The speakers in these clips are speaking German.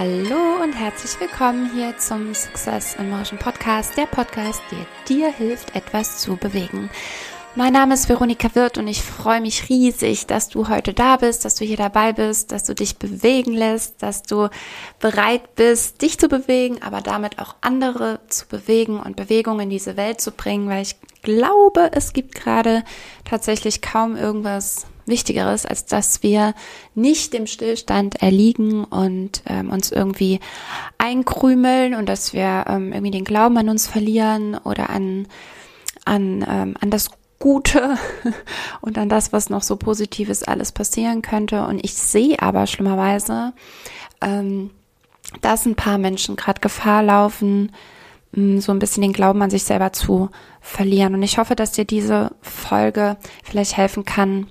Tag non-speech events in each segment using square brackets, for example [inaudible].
Hallo und herzlich willkommen hier zum Success in Motion Podcast, der Podcast, der dir hilft, etwas zu bewegen. Mein Name ist Veronika Wirth und ich freue mich riesig, dass du heute da bist, dass du hier dabei bist, dass du dich bewegen lässt, dass du bereit bist, dich zu bewegen, aber damit auch andere zu bewegen und Bewegung in diese Welt zu bringen, weil ich glaube, es gibt gerade tatsächlich kaum irgendwas Wichtigeres, als dass wir nicht dem Stillstand erliegen und ähm, uns irgendwie einkrümeln und dass wir ähm, irgendwie den Glauben an uns verlieren oder an, an, ähm, an das Gute [laughs] und an das, was noch so Positives alles passieren könnte. Und ich sehe aber schlimmerweise, ähm, dass ein paar Menschen gerade Gefahr laufen, mm, so ein bisschen den Glauben an sich selber zu verlieren. Und ich hoffe, dass dir diese Folge vielleicht helfen kann,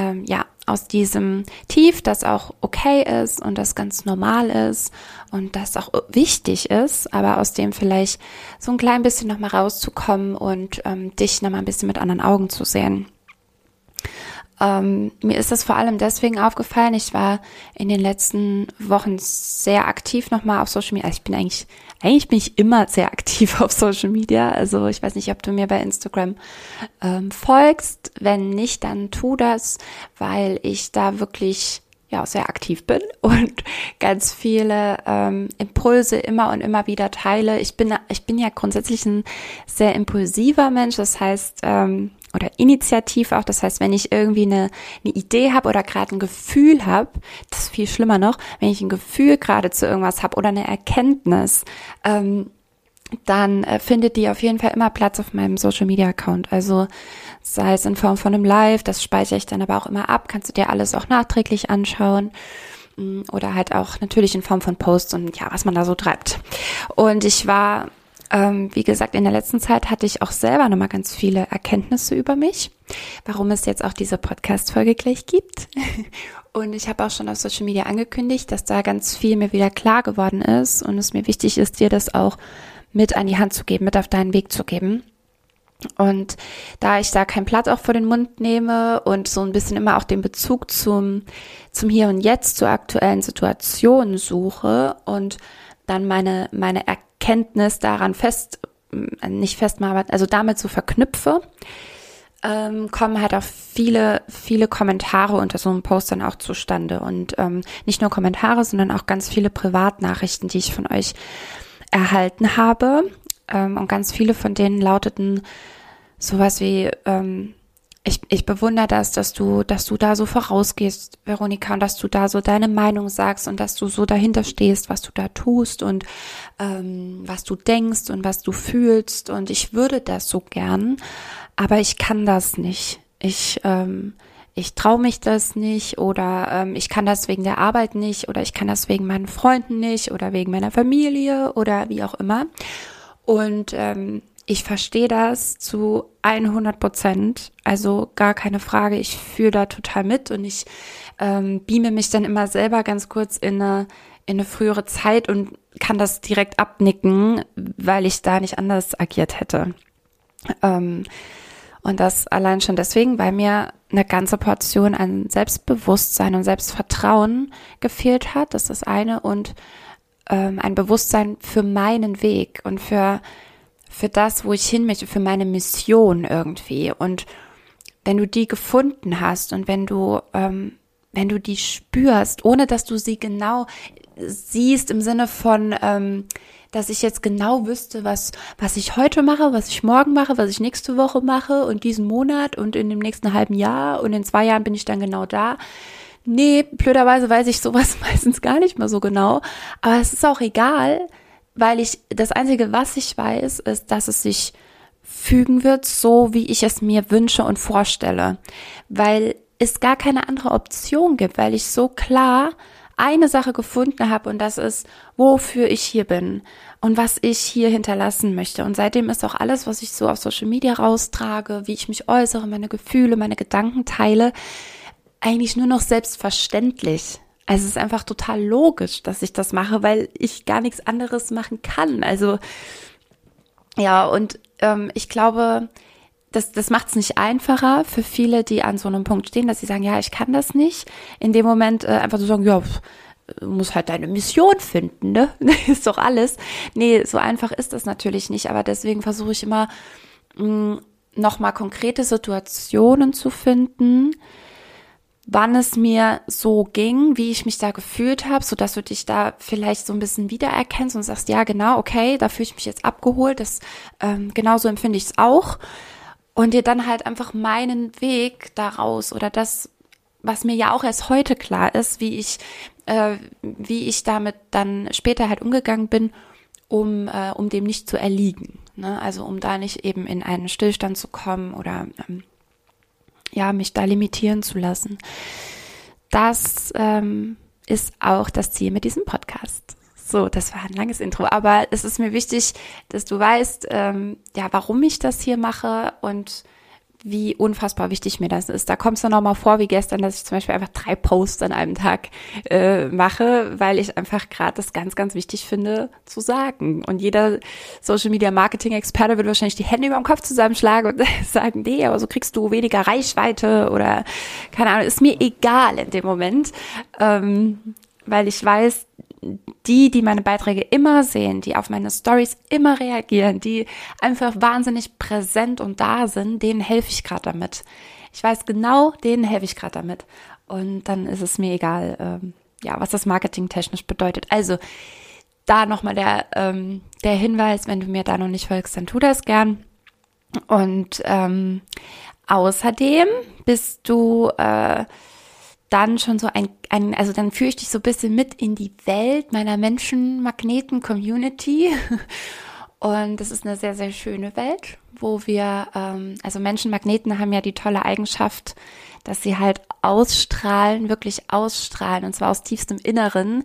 ähm, ja, aus diesem Tief, das auch okay ist und das ganz normal ist und das auch wichtig ist, aber aus dem vielleicht so ein klein bisschen nochmal rauszukommen und ähm, dich nochmal ein bisschen mit anderen Augen zu sehen. Ähm, mir ist das vor allem deswegen aufgefallen. Ich war in den letzten Wochen sehr aktiv nochmal auf Social Media. Also ich bin eigentlich, eigentlich bin ich immer sehr aktiv [laughs] auf Social Media. Also ich weiß nicht, ob du mir bei Instagram ähm, folgst. Wenn nicht, dann tu das, weil ich da wirklich ja sehr aktiv bin [laughs] und ganz viele ähm, Impulse immer und immer wieder teile. Ich bin ich bin ja grundsätzlich ein sehr impulsiver Mensch. Das heißt ähm, oder initiativ auch. Das heißt, wenn ich irgendwie eine, eine Idee habe oder gerade ein Gefühl habe, das ist viel schlimmer noch, wenn ich ein Gefühl gerade zu irgendwas habe oder eine Erkenntnis, ähm, dann äh, findet die auf jeden Fall immer Platz auf meinem Social Media Account. Also sei es in Form von einem Live, das speichere ich dann aber auch immer ab, kannst du dir alles auch nachträglich anschauen mm, oder halt auch natürlich in Form von Posts und ja, was man da so treibt. Und ich war ähm, wie gesagt, in der letzten Zeit hatte ich auch selber nochmal ganz viele Erkenntnisse über mich, warum es jetzt auch diese Podcast-Folge gleich gibt. [laughs] Und ich habe auch schon auf Social Media angekündigt, dass da ganz viel mir wieder klar geworden ist und es mir wichtig ist, dir das auch mit an die Hand zu geben, mit auf deinen Weg zu geben. Und da ich da kein Blatt auch vor den Mund nehme und so ein bisschen immer auch den Bezug zum, zum Hier und Jetzt, zur aktuellen Situation suche und dann meine, meine Erkenntnis daran fest, äh, nicht festmache, also damit so verknüpfe, ähm, kommen halt auch viele, viele Kommentare unter so einem Post dann auch zustande. Und ähm, nicht nur Kommentare, sondern auch ganz viele Privatnachrichten, die ich von euch erhalten habe. Ähm, und ganz viele von denen lauteten sowas wie, ähm, ich, ich bewundere das, dass du, dass du da so vorausgehst, Veronika, und dass du da so deine Meinung sagst und dass du so dahinter stehst, was du da tust und ähm, was du denkst und was du fühlst. Und ich würde das so gern, aber ich kann das nicht. Ich, ähm, ich traue mich das nicht oder ähm, ich kann das wegen der Arbeit nicht oder ich kann das wegen meinen Freunden nicht oder wegen meiner Familie oder wie auch immer. Und ähm, ich verstehe das zu 100 Prozent, also gar keine Frage. Ich fühle da total mit und ich ähm, beame mich dann immer selber ganz kurz in eine, in eine frühere Zeit und kann das direkt abnicken, weil ich da nicht anders agiert hätte. Ähm, und das allein schon deswegen, weil mir eine ganze Portion an Selbstbewusstsein und Selbstvertrauen gefehlt hat. Das ist das eine. Und ähm, ein Bewusstsein für meinen Weg und für für das, wo ich hin möchte, für meine Mission irgendwie. Und wenn du die gefunden hast und wenn du, ähm, wenn du die spürst, ohne dass du sie genau siehst im Sinne von, ähm, dass ich jetzt genau wüsste, was, was ich heute mache, was ich morgen mache, was ich nächste Woche mache und diesen Monat und in dem nächsten halben Jahr und in zwei Jahren bin ich dann genau da. Nee, blöderweise weiß ich sowas [laughs] meistens gar nicht mehr so genau. Aber es ist auch egal, weil ich das Einzige, was ich weiß, ist, dass es sich fügen wird, so wie ich es mir wünsche und vorstelle. Weil es gar keine andere Option gibt, weil ich so klar eine Sache gefunden habe und das ist, wofür ich hier bin und was ich hier hinterlassen möchte. Und seitdem ist auch alles, was ich so auf Social Media raustrage, wie ich mich äußere, meine Gefühle, meine Gedanken teile, eigentlich nur noch selbstverständlich. Also es ist einfach total logisch, dass ich das mache, weil ich gar nichts anderes machen kann. Also ja, und ähm, ich glaube, das, das macht es nicht einfacher für viele, die an so einem Punkt stehen, dass sie sagen, ja, ich kann das nicht. In dem Moment äh, einfach so sagen, ja, musst halt deine Mission finden, ne? [laughs] ist doch alles. Nee, so einfach ist das natürlich nicht, aber deswegen versuche ich immer mm, nochmal konkrete Situationen zu finden, wann es mir so ging, wie ich mich da gefühlt habe, so dass du dich da vielleicht so ein bisschen wiedererkennst und sagst, ja genau, okay, da fühle ich mich jetzt abgeholt, das ähm, genauso empfinde ich es auch und dir dann halt einfach meinen Weg daraus oder das, was mir ja auch erst heute klar ist, wie ich äh, wie ich damit dann später halt umgegangen bin, um äh, um dem nicht zu erliegen, ne? also um da nicht eben in einen Stillstand zu kommen oder ähm, ja, mich da limitieren zu lassen. Das ähm, ist auch das Ziel mit diesem Podcast. So, das war ein langes Intro, aber es ist mir wichtig, dass du weißt, ähm, ja, warum ich das hier mache und wie unfassbar wichtig mir das ist. Da kommt es dann nochmal vor, wie gestern, dass ich zum Beispiel einfach drei Posts an einem Tag äh, mache, weil ich einfach gerade das ganz, ganz wichtig finde zu sagen. Und jeder Social Media Marketing Experte wird wahrscheinlich die Hände über dem Kopf zusammenschlagen und [laughs] sagen, nee, aber so kriegst du weniger Reichweite oder keine Ahnung, ist mir egal in dem Moment, ähm, weil ich weiß, die, die meine Beiträge immer sehen, die auf meine Stories immer reagieren, die einfach wahnsinnig präsent und da sind, denen helfe ich gerade damit. Ich weiß genau, denen helfe ich gerade damit. Und dann ist es mir egal, ähm, ja, was das Marketing technisch bedeutet. Also da nochmal der, ähm, der Hinweis, wenn du mir da noch nicht folgst, dann tu das gern. Und ähm, außerdem bist du äh, dann schon so ein, ein, also dann führe ich dich so ein bisschen mit in die Welt meiner Menschenmagneten-Community. [laughs] Und das ist eine sehr, sehr schöne Welt, wo wir, ähm, also Menschenmagneten haben ja die tolle Eigenschaft, dass sie halt ausstrahlen, wirklich ausstrahlen, und zwar aus tiefstem Inneren,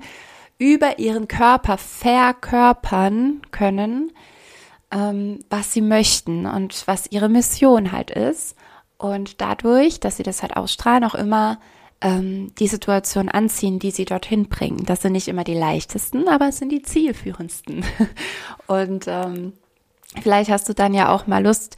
über ihren Körper verkörpern können, ähm, was sie möchten und was ihre Mission halt ist. Und dadurch, dass sie das halt ausstrahlen, auch immer ähm, die Situation anziehen, die sie dorthin bringen. Das sind nicht immer die leichtesten, aber es sind die zielführendsten. [laughs] Und ähm, vielleicht hast du dann ja auch mal Lust,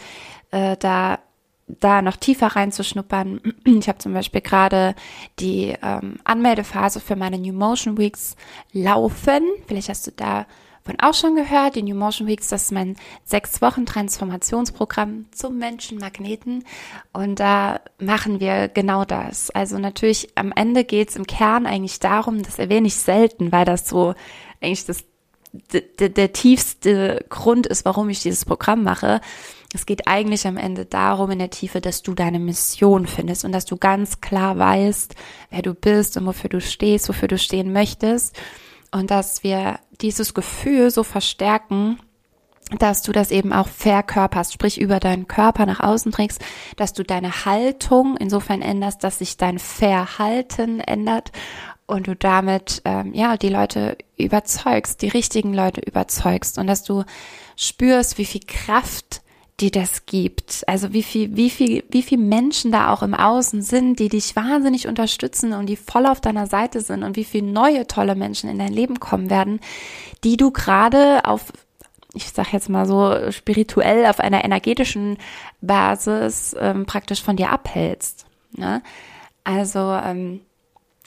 äh, da da noch tiefer reinzuschnuppern. [clears throat] Ich habe zum Beispiel gerade die ähm, Anmeldephase für meine New Motion Weeks laufen. Vielleicht hast du da von auch schon gehört, die New Motion Weeks, das ist mein sechs Wochen Transformationsprogramm zum Menschenmagneten. Und da machen wir genau das. Also natürlich am Ende geht es im Kern eigentlich darum, das erwähne ich selten, weil das so eigentlich das der, der tiefste Grund ist, warum ich dieses Programm mache. Es geht eigentlich am Ende darum in der Tiefe, dass du deine Mission findest und dass du ganz klar weißt, wer du bist und wofür du stehst, wofür du stehen möchtest und dass wir dieses Gefühl so verstärken, dass du das eben auch verkörperst, sprich über deinen Körper nach außen trägst, dass du deine Haltung insofern änderst, dass sich dein Verhalten ändert und du damit ähm, ja die Leute überzeugst, die richtigen Leute überzeugst und dass du spürst, wie viel Kraft die das gibt. Also wie viel, wie viel, wie viel Menschen da auch im Außen sind, die dich wahnsinnig unterstützen und die voll auf deiner Seite sind und wie viel neue tolle Menschen in dein Leben kommen werden, die du gerade auf ich sag jetzt mal so spirituell auf einer energetischen Basis ähm, praktisch von dir abhältst. Ne? Also ähm,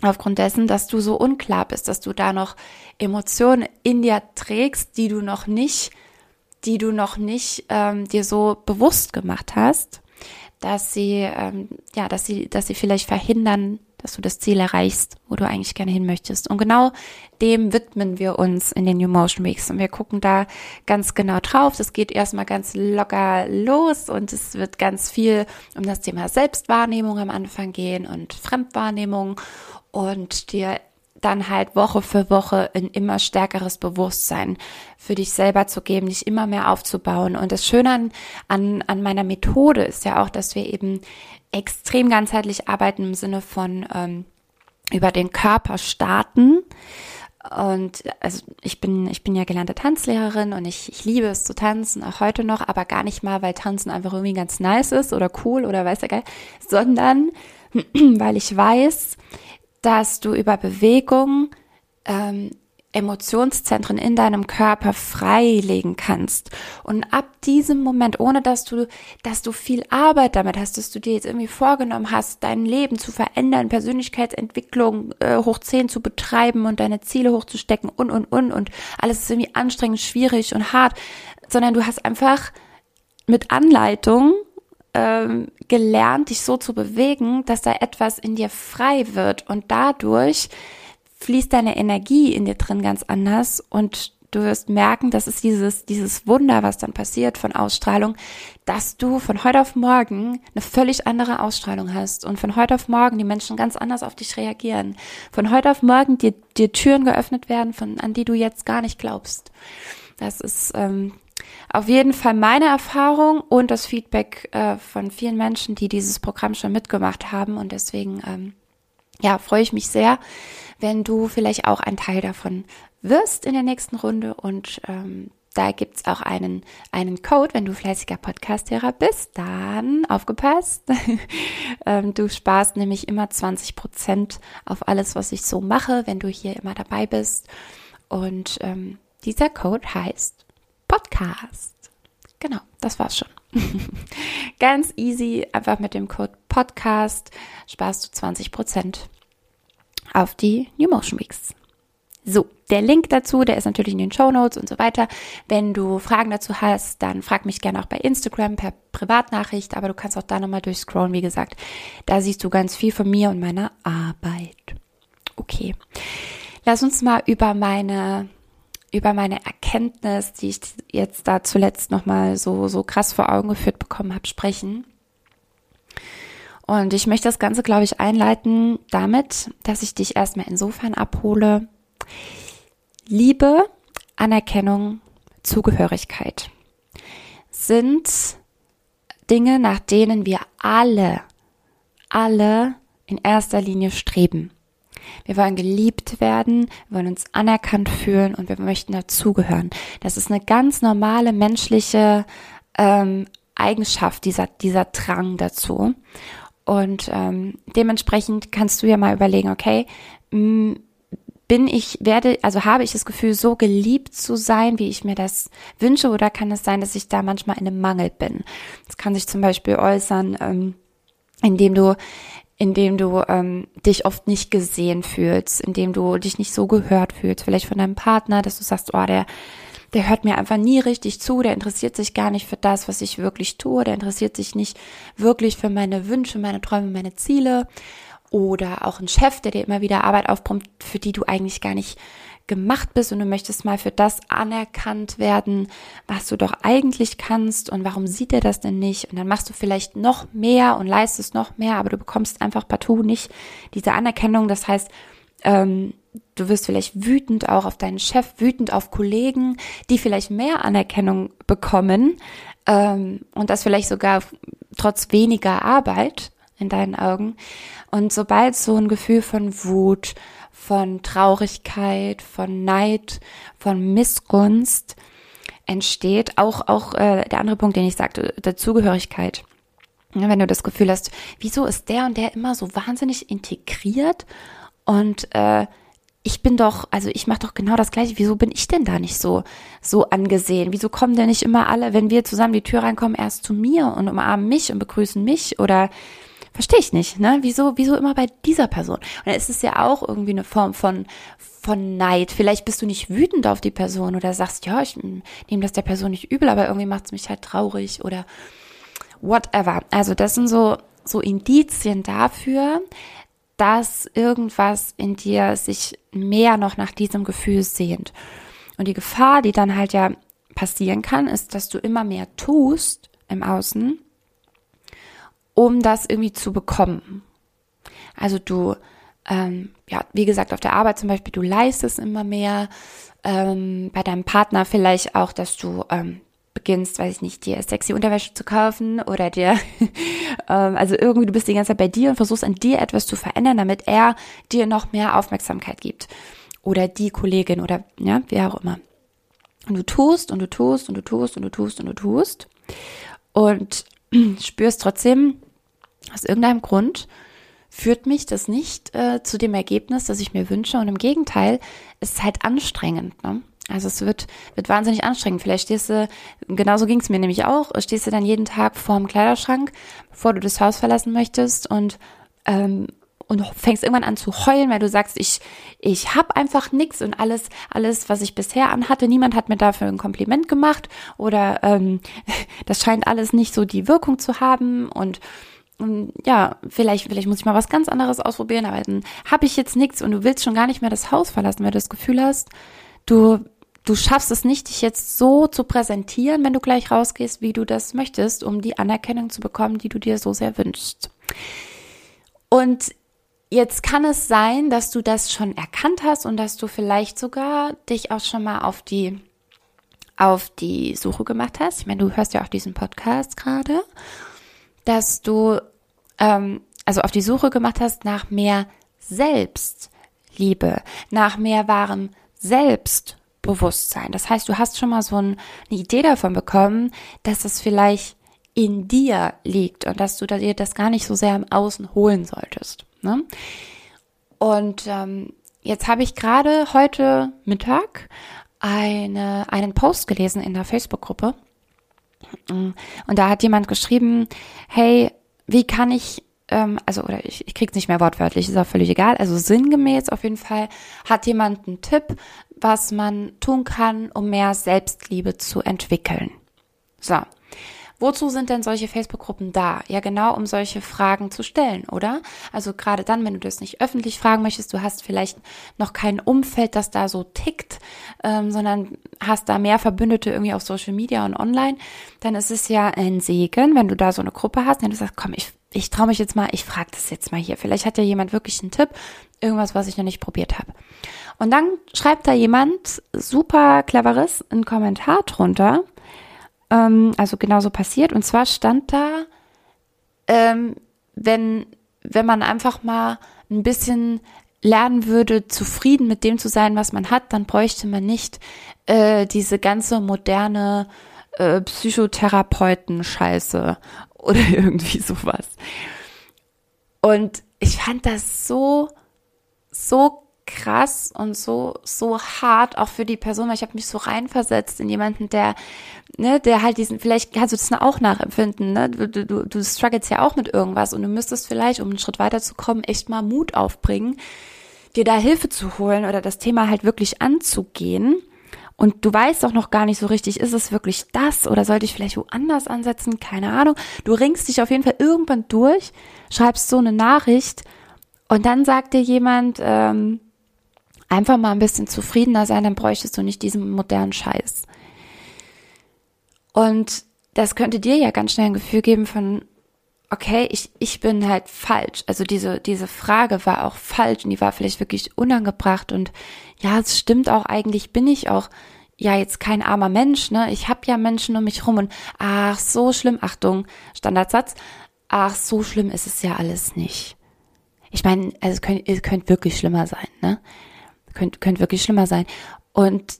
aufgrund dessen, dass du so unklar bist, dass du da noch Emotionen in dir trägst, die du noch nicht die du noch nicht ähm, dir so bewusst gemacht hast, dass sie, ähm, ja, dass sie, dass sie vielleicht verhindern, dass du das Ziel erreichst, wo du eigentlich gerne hin möchtest. Und genau dem widmen wir uns in den New Motion Weeks. Und wir gucken da ganz genau drauf. Das geht erstmal ganz locker los und es wird ganz viel um das Thema Selbstwahrnehmung am Anfang gehen und Fremdwahrnehmung und dir dann halt Woche für Woche ein immer stärkeres Bewusstsein für dich selber zu geben, dich immer mehr aufzubauen. Und das Schöne an, an, an meiner Methode ist ja auch, dass wir eben extrem ganzheitlich arbeiten im Sinne von ähm, über den Körper starten. Und also ich bin, ich bin ja gelernte Tanzlehrerin und ich, ich liebe es zu tanzen, auch heute noch, aber gar nicht mal, weil Tanzen einfach irgendwie ganz nice ist oder cool oder weiß ja geil, sondern [clears throat] weil ich weiß, dass du über Bewegung ähm, Emotionszentren in deinem Körper freilegen kannst. Und ab diesem Moment, ohne dass du, dass du viel Arbeit damit hast, dass du dir jetzt irgendwie vorgenommen hast, dein Leben zu verändern, Persönlichkeitsentwicklung äh, hoch 10 zu betreiben und deine Ziele hochzustecken und, und, und, und alles ist irgendwie anstrengend, schwierig und hart, sondern du hast einfach mit Anleitung ähm, gelernt, dich so zu bewegen, dass da etwas in dir frei wird und dadurch fließt deine Energie in dir drin ganz anders und du wirst merken, das ist dieses, dieses Wunder, was dann passiert von Ausstrahlung, dass du von heute auf morgen eine völlig andere Ausstrahlung hast und von heute auf morgen die Menschen ganz anders auf dich reagieren. Von heute auf morgen dir, dir Türen geöffnet werden, von, an die du jetzt gar nicht glaubst. Das ist ähm, auf jeden Fall meine Erfahrung und das Feedback äh, von vielen Menschen, die dieses Programm schon mitgemacht haben und deswegen ähm, ja, freue ich mich sehr, wenn du vielleicht auch ein Teil davon wirst in der nächsten Runde und ähm, da gibt's auch einen, einen Code, wenn du fleißiger Podcast-Hörer bist, dann aufgepasst. [laughs] ähm, du sparst nämlich immer 20 Prozent auf alles, was ich so mache, wenn du hier immer dabei bist. Und ähm, dieser Code heißt Podcast. Genau, das war's schon. [laughs] Ganz easy, einfach mit dem Code Podcast sparst du 20 Prozent auf die New Motion Weeks. So, der Link dazu, der ist natürlich in den Show Notes und so weiter. Wenn du Fragen dazu hast, dann frag mich gerne auch bei Instagram per Privatnachricht, aber du kannst auch da nochmal durchscrollen, wie gesagt. Da siehst du ganz viel von mir und meiner Arbeit. Okay. Lass uns mal über meine über meine Erkenntnis, die ich jetzt da zuletzt nochmal so, so krass vor Augen geführt bekommen habe, sprechen. Und ich möchte das Ganze, glaube ich, einleiten damit, dass ich dich erstmal insofern abhole. Liebe, Anerkennung, Zugehörigkeit sind Dinge, nach denen wir alle, alle in erster Linie streben. Wir wollen geliebt werden, wir wollen uns anerkannt fühlen und wir möchten dazugehören. Das ist eine ganz normale menschliche ähm, Eigenschaft, dieser, dieser Drang dazu. Und ähm, dementsprechend kannst du ja mal überlegen, okay, bin ich, werde, also habe ich das Gefühl, so geliebt zu sein, wie ich mir das wünsche, oder kann es sein, dass ich da manchmal in einem Mangel bin? Das kann sich zum Beispiel äußern, ähm, indem du indem du ähm, dich oft nicht gesehen fühlst, indem du dich nicht so gehört fühlst, vielleicht von deinem Partner, dass du sagst, oh, der der hört mir einfach nie richtig zu, der interessiert sich gar nicht für das, was ich wirklich tue, der interessiert sich nicht wirklich für meine Wünsche, meine Träume, meine Ziele. Oder auch ein Chef, der dir immer wieder Arbeit aufpumpt, für die du eigentlich gar nicht gemacht bist und du möchtest mal für das anerkannt werden, was du doch eigentlich kannst und warum sieht er das denn nicht? Und dann machst du vielleicht noch mehr und leistest noch mehr, aber du bekommst einfach partout nicht diese Anerkennung. Das heißt, ähm, du wirst vielleicht wütend auch auf deinen Chef, wütend auf Kollegen, die vielleicht mehr Anerkennung bekommen ähm, und das vielleicht sogar trotz weniger Arbeit in deinen Augen. Und sobald so ein Gefühl von Wut, von Traurigkeit, von Neid, von Missgunst entsteht, auch auch äh, der andere Punkt, den ich sagte, Dazugehörigkeit. Ja, wenn du das Gefühl hast, wieso ist der und der immer so wahnsinnig integriert und äh, ich bin doch, also ich mache doch genau das gleiche. Wieso bin ich denn da nicht so so angesehen? Wieso kommen denn nicht immer alle, wenn wir zusammen die Tür reinkommen, erst zu mir und umarmen mich und begrüßen mich oder verstehe ich nicht, ne? Wieso wieso immer bei dieser Person? Und dann ist es ja auch irgendwie eine Form von von Neid. Vielleicht bist du nicht wütend auf die Person oder sagst, ja, ich nehme das der Person nicht übel, aber irgendwie macht es mich halt traurig oder whatever. Also das sind so so Indizien dafür, dass irgendwas in dir sich mehr noch nach diesem Gefühl sehnt. Und die Gefahr, die dann halt ja passieren kann, ist, dass du immer mehr tust im Außen, um das irgendwie zu bekommen. Also du, ähm, ja, wie gesagt, auf der Arbeit zum Beispiel, du leistest immer mehr, ähm, bei deinem Partner vielleicht auch, dass du ähm, beginnst, weiß ich nicht, dir sexy Unterwäsche zu kaufen oder dir, [laughs] ähm, also irgendwie du bist die ganze Zeit bei dir und versuchst an dir etwas zu verändern, damit er dir noch mehr Aufmerksamkeit gibt. Oder die Kollegin oder ja, wer auch immer. Und du tust und du tust und du tust und du tust und du tust und [clears throat] spürst trotzdem aus irgendeinem Grund führt mich das nicht äh, zu dem Ergebnis, das ich mir wünsche. Und im Gegenteil, es ist halt anstrengend. Ne? Also es wird, wird wahnsinnig anstrengend. Vielleicht stehst du, genauso ging es mir nämlich auch, stehst du dann jeden Tag vorm Kleiderschrank, bevor du das Haus verlassen möchtest und ähm, und fängst irgendwann an zu heulen, weil du sagst, ich ich habe einfach nichts und alles alles, was ich bisher anhatte, niemand hat mir dafür ein Kompliment gemacht oder ähm, [laughs] das scheint alles nicht so die Wirkung zu haben und und ja, vielleicht, vielleicht muss ich mal was ganz anderes ausprobieren, aber dann habe ich jetzt nichts und du willst schon gar nicht mehr das Haus verlassen, weil du das Gefühl hast, du, du schaffst es nicht, dich jetzt so zu präsentieren, wenn du gleich rausgehst, wie du das möchtest, um die Anerkennung zu bekommen, die du dir so sehr wünschst. Und jetzt kann es sein, dass du das schon erkannt hast und dass du vielleicht sogar dich auch schon mal auf die auf die Suche gemacht hast. Ich meine, du hörst ja auch diesen Podcast gerade, dass du ähm, also auf die Suche gemacht hast nach mehr Selbstliebe, nach mehr wahrem Selbstbewusstsein. Das heißt, du hast schon mal so eine Idee davon bekommen, dass es vielleicht in dir liegt und dass du dir das gar nicht so sehr im Außen holen solltest. Ne? Und ähm, jetzt habe ich gerade heute Mittag eine, einen Post gelesen in der Facebook-Gruppe. Und da hat jemand geschrieben, hey, wie kann ich, ähm, also, oder ich, ich krieg's nicht mehr wortwörtlich, ist auch völlig egal, also sinngemäß auf jeden Fall hat jemand einen Tipp, was man tun kann, um mehr Selbstliebe zu entwickeln. So. Wozu sind denn solche Facebook-Gruppen da? Ja, genau, um solche Fragen zu stellen, oder? Also gerade dann, wenn du das nicht öffentlich fragen möchtest, du hast vielleicht noch kein Umfeld, das da so tickt, ähm, sondern hast da mehr Verbündete irgendwie auf Social Media und online, dann ist es ja ein Segen, wenn du da so eine Gruppe hast, wenn du sagst, komm, ich, ich traue mich jetzt mal, ich frage das jetzt mal hier. Vielleicht hat ja jemand wirklich einen Tipp, irgendwas, was ich noch nicht probiert habe. Und dann schreibt da jemand super cleveres einen Kommentar drunter ähm, also genauso passiert. Und zwar stand da, ähm, wenn, wenn man einfach mal ein bisschen lernen würde, zufrieden mit dem zu sein, was man hat, dann bräuchte man nicht äh, diese ganze moderne äh, Psychotherapeuten-Scheiße [laughs] oder irgendwie sowas. Und ich fand das so, so krass und so so hart auch für die Person, weil ich habe mich so reinversetzt in jemanden, der ne, der halt diesen vielleicht kannst du das auch nachempfinden, ne? Du, du, du struggles ja auch mit irgendwas und du müsstest vielleicht, um einen Schritt weiterzukommen, echt mal Mut aufbringen, dir da Hilfe zu holen oder das Thema halt wirklich anzugehen. Und du weißt auch noch gar nicht so richtig, ist es wirklich das oder sollte ich vielleicht woanders ansetzen? Keine Ahnung. Du ringst dich auf jeden Fall irgendwann durch, schreibst so eine Nachricht und dann sagt dir jemand, ähm, einfach mal ein bisschen zufriedener sein, dann bräuchtest du nicht diesen modernen Scheiß. Und das könnte dir ja ganz schnell ein Gefühl geben von, okay, ich, ich bin halt falsch. Also diese, diese Frage war auch falsch und die war vielleicht wirklich unangebracht und ja, es stimmt auch, eigentlich bin ich auch ja jetzt kein armer Mensch, ne? Ich habe ja Menschen um mich rum und ach, so schlimm, Achtung, Standardsatz, ach, so schlimm ist es ja alles nicht. Ich meine, also es könnte, es könnte wirklich schlimmer sein, ne? Könnte könnt wirklich schlimmer sein. Und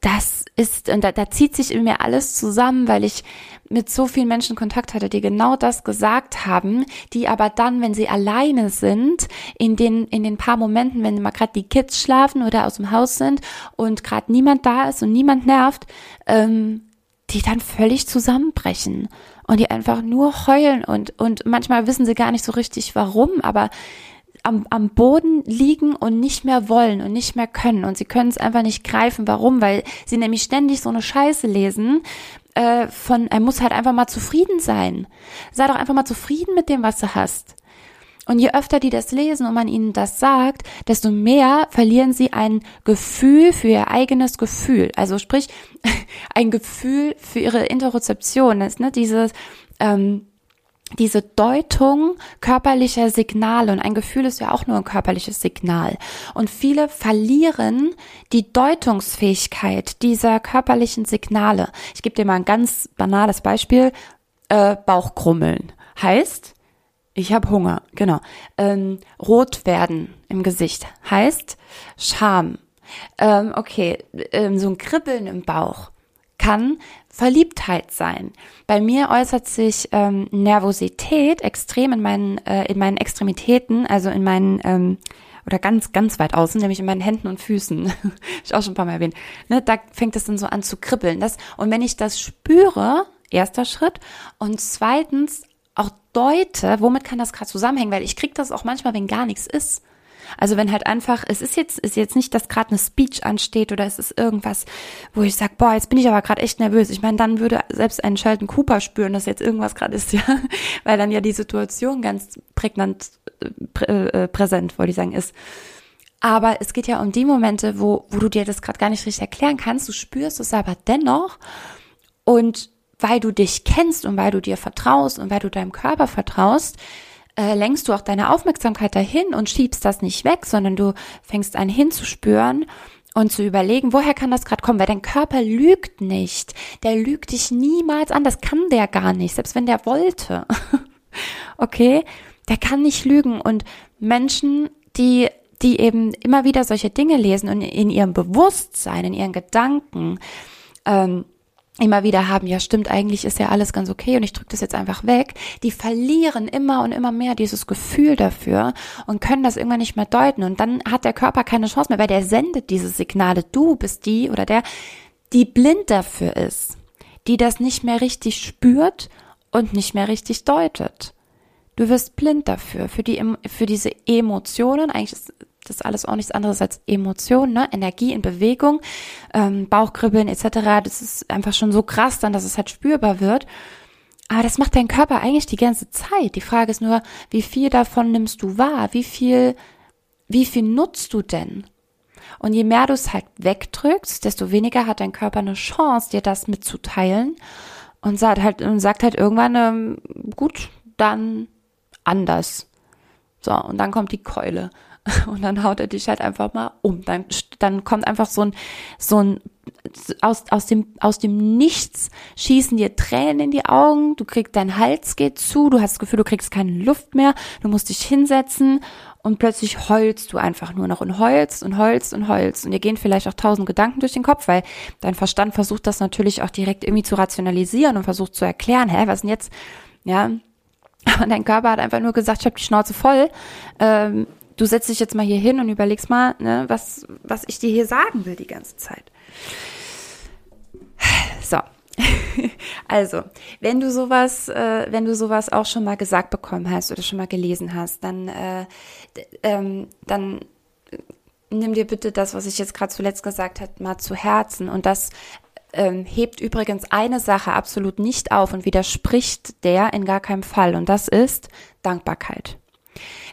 das ist, und da, da zieht sich in mir alles zusammen, weil ich mit so vielen Menschen Kontakt hatte, die genau das gesagt haben, die aber dann, wenn sie alleine sind, in den, in den paar Momenten, wenn mal gerade die Kids schlafen oder aus dem Haus sind und gerade niemand da ist und niemand nervt, ähm, die dann völlig zusammenbrechen und die einfach nur heulen und, und manchmal wissen sie gar nicht so richtig warum, aber am, am Boden liegen und nicht mehr wollen und nicht mehr können. Und sie können es einfach nicht greifen. Warum? Weil sie nämlich ständig so eine Scheiße lesen. Äh, von, er muss halt einfach mal zufrieden sein. Sei doch einfach mal zufrieden mit dem, was du hast. Und je öfter die das lesen und man ihnen das sagt, desto mehr verlieren sie ein Gefühl für ihr eigenes Gefühl. Also sprich, [laughs] ein Gefühl für ihre Interozeption. Das ist ne, dieses, ähm, diese Deutung körperlicher Signale und ein Gefühl ist ja auch nur ein körperliches Signal. Und viele verlieren die Deutungsfähigkeit dieser körperlichen Signale. Ich gebe dir mal ein ganz banales Beispiel. Äh, Bauchkrummeln heißt, ich habe Hunger, genau. Ähm, rot werden im Gesicht heißt Scham. Ähm, okay, ähm, so ein Kribbeln im Bauch kann Verliebtheit sein. Bei mir äußert sich ähm, Nervosität extrem in meinen, äh, in meinen Extremitäten, also in meinen, ähm, oder ganz, ganz weit außen, nämlich in meinen Händen und Füßen. [laughs] ich auch schon ein paar Mal erwähnt. Ne, da fängt es dann so an zu kribbeln. Das, und wenn ich das spüre, erster Schritt, und zweitens auch deute, womit kann das gerade zusammenhängen, weil ich kriege das auch manchmal, wenn gar nichts ist. Also wenn halt einfach, es ist jetzt, ist jetzt nicht, dass gerade eine Speech ansteht oder es ist irgendwas, wo ich sage, boah, jetzt bin ich aber gerade echt nervös. Ich meine, dann würde selbst ein Sheldon Cooper spüren, dass jetzt irgendwas gerade ist, [laughs] ja, weil dann ja die Situation ganz prägnant prä, äh, präsent, wollte ich sagen, ist. Aber es geht ja um die Momente, wo, wo du dir das gerade gar nicht richtig erklären kannst. Du spürst es aber dennoch. Und weil du dich kennst und weil du dir vertraust und weil du deinem Körper vertraust, äh, lenkst du auch deine Aufmerksamkeit dahin und schiebst das nicht weg, sondern du fängst an hinzuspüren und zu überlegen, woher kann das gerade kommen, weil dein Körper lügt nicht. Der lügt dich niemals an, das kann der gar nicht, selbst wenn der wollte. [laughs] okay? Der kann nicht lügen und Menschen, die die eben immer wieder solche Dinge lesen und in ihrem Bewusstsein, in ihren Gedanken ähm, immer wieder haben, ja stimmt, eigentlich ist ja alles ganz okay und ich drücke das jetzt einfach weg, die verlieren immer und immer mehr dieses Gefühl dafür und können das irgendwann nicht mehr deuten und dann hat der Körper keine Chance mehr, weil der sendet diese Signale, du bist die oder der, die blind dafür ist, die das nicht mehr richtig spürt und nicht mehr richtig deutet. Du wirst blind dafür, für die, für diese Emotionen, eigentlich ist das ist alles auch nichts anderes als Emotion, ne? Energie in Bewegung, ähm, Bauchkribbeln etc. Das ist einfach schon so krass dann, dass es halt spürbar wird. Aber das macht dein Körper eigentlich die ganze Zeit. Die Frage ist nur, wie viel davon nimmst du wahr? Wie viel, wie viel nutzt du denn? Und je mehr du es halt wegdrückst, desto weniger hat dein Körper eine Chance, dir das mitzuteilen. Und sagt halt, und sagt halt irgendwann, ähm, gut, dann anders. So, und dann kommt die Keule. [laughs] und dann haut er dich halt einfach mal um. Dann, dann kommt einfach so ein, so ein, aus, aus dem, aus dem Nichts schießen dir Tränen in die Augen, du kriegst, dein Hals geht zu, du hast das Gefühl, du kriegst keine Luft mehr, du musst dich hinsetzen und plötzlich heulst du einfach nur noch und heulst und heulst und heulst. Und dir gehen vielleicht auch tausend Gedanken durch den Kopf, weil dein Verstand versucht das natürlich auch direkt irgendwie zu rationalisieren und versucht zu erklären, hä, was denn jetzt, ja, [laughs] und dein Körper hat einfach nur gesagt, ich habe die Schnauze voll, ähm, du setzt dich jetzt mal hier hin und überlegst mal, ne, was, was ich dir hier sagen will die ganze Zeit. So. [laughs] Also, wenn du sowas, äh, wenn du sowas auch schon mal gesagt bekommen hast oder schon mal gelesen hast, dann, äh, ähm, dann nimm dir bitte das, was ich jetzt gerade zuletzt gesagt habe, mal zu Herzen. Und das ähm, hebt übrigens eine Sache absolut nicht auf und widerspricht der in gar keinem Fall. Und das ist Dankbarkeit.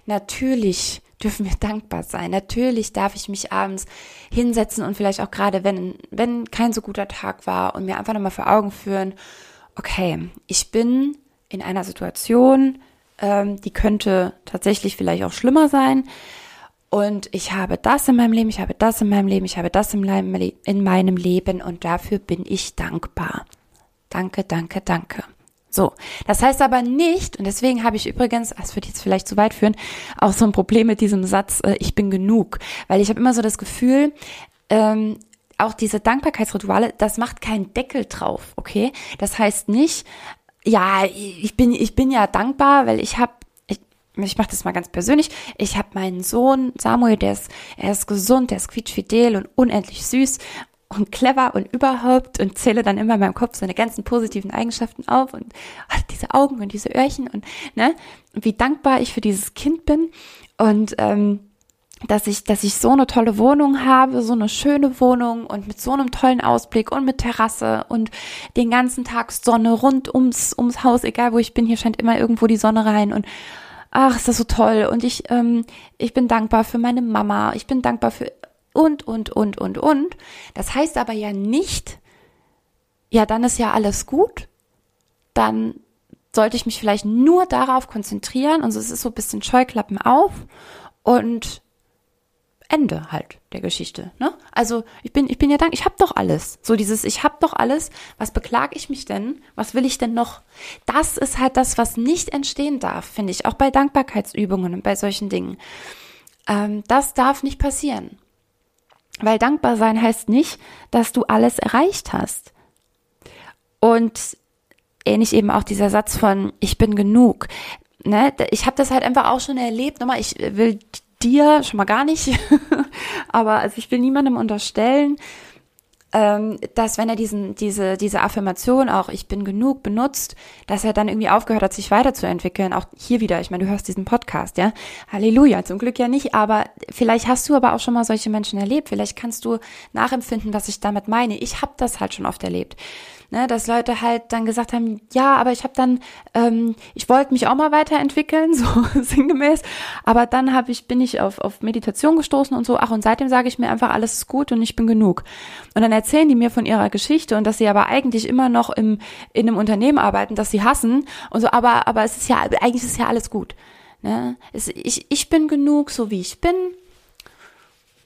Natürlich dürfen wir dankbar sein. Natürlich darf ich mich abends hinsetzen und vielleicht auch gerade, wenn, wenn kein so guter Tag war und mir einfach nochmal vor Augen führen, okay, ich bin in einer Situation, ähm, die könnte tatsächlich vielleicht auch schlimmer sein. Und ich habe das in meinem Leben, ich habe das in meinem Leben, ich habe das in meinem Leben und dafür bin ich dankbar. Danke, danke, danke. So, das heißt aber nicht, und deswegen habe ich übrigens, das wird jetzt vielleicht zu weit führen, auch so ein Problem mit diesem Satz, äh, ich bin genug. Weil ich habe immer so das Gefühl, ähm, auch diese Dankbarkeitsrituale, das macht keinen Deckel drauf, okay? Das heißt nicht, ja, ich bin, ich bin ja dankbar, weil ich habe ich, ich mache das mal ganz persönlich. Ich habe meinen Sohn Samuel, der ist, er ist gesund, der ist quietschfidel und unendlich süß und clever und überhaupt und zähle dann immer in meinem Kopf seine ganzen positiven Eigenschaften auf und oh, diese Augen und diese Öhrchen und ne, wie dankbar ich für dieses Kind bin und ähm, dass ich, dass ich so eine tolle Wohnung habe, so eine schöne Wohnung und mit so einem tollen Ausblick und mit Terrasse und den ganzen Tag Sonne rund ums, ums Haus, egal wo ich bin, hier scheint immer irgendwo die Sonne rein und ach, ist das so toll und ich, ähm, ich bin dankbar für meine Mama, ich bin dankbar für und, und, und, und, und. Das heißt aber ja nicht, ja, dann ist ja alles gut, dann sollte ich mich vielleicht nur darauf konzentrieren und so es ist so ein bisschen Scheuklappen auf und Ende halt der Geschichte. Ne? Also ich bin, ich bin ja dankbar, ich habe doch alles. So dieses, ich habe doch alles. Was beklag ich mich denn? Was will ich denn noch? Das ist halt das, was nicht entstehen darf, finde ich, auch bei Dankbarkeitsübungen und bei solchen Dingen. Ähm, das darf nicht passieren. Weil dankbar sein heißt nicht, dass du alles erreicht hast. Und ähnlich eben auch dieser Satz von ich bin genug. Ne, ich habe das halt einfach auch schon erlebt. Nochmal, ich will dir schon mal gar nicht, [laughs] aber also ich will niemandem unterstellen, ähm, dass wenn er diesen, diese, diese Affirmation auch, ich bin genug benutzt, dass er dann irgendwie aufgehört hat, sich weiterzuentwickeln. Auch hier wieder, ich meine, du hörst diesen Podcast, ja. Halleluja, zum Glück ja nicht, aber vielleicht hast du aber auch schon mal solche Menschen erlebt. Vielleicht kannst du nachempfinden, was ich damit meine. Ich habe das halt schon oft erlebt ne, dass Leute halt dann gesagt haben, ja, aber ich habe dann, ähm, ich wollte mich auch mal weiterentwickeln, [laughs] so sinngemäß, aber dann habe ich, bin ich auf, auf Meditation gestoßen und so, ach, und seitdem sage ich mir einfach, alles ist gut und ich bin genug. Und dann erzählen die mir von ihrer Geschichte und dass sie aber eigentlich immer noch im, in einem Unternehmen arbeiten, das sie hassen und so, aber, aber es ist ja, eigentlich ist ja alles gut. Ne? Es, ich, ich bin genug, so wie ich bin.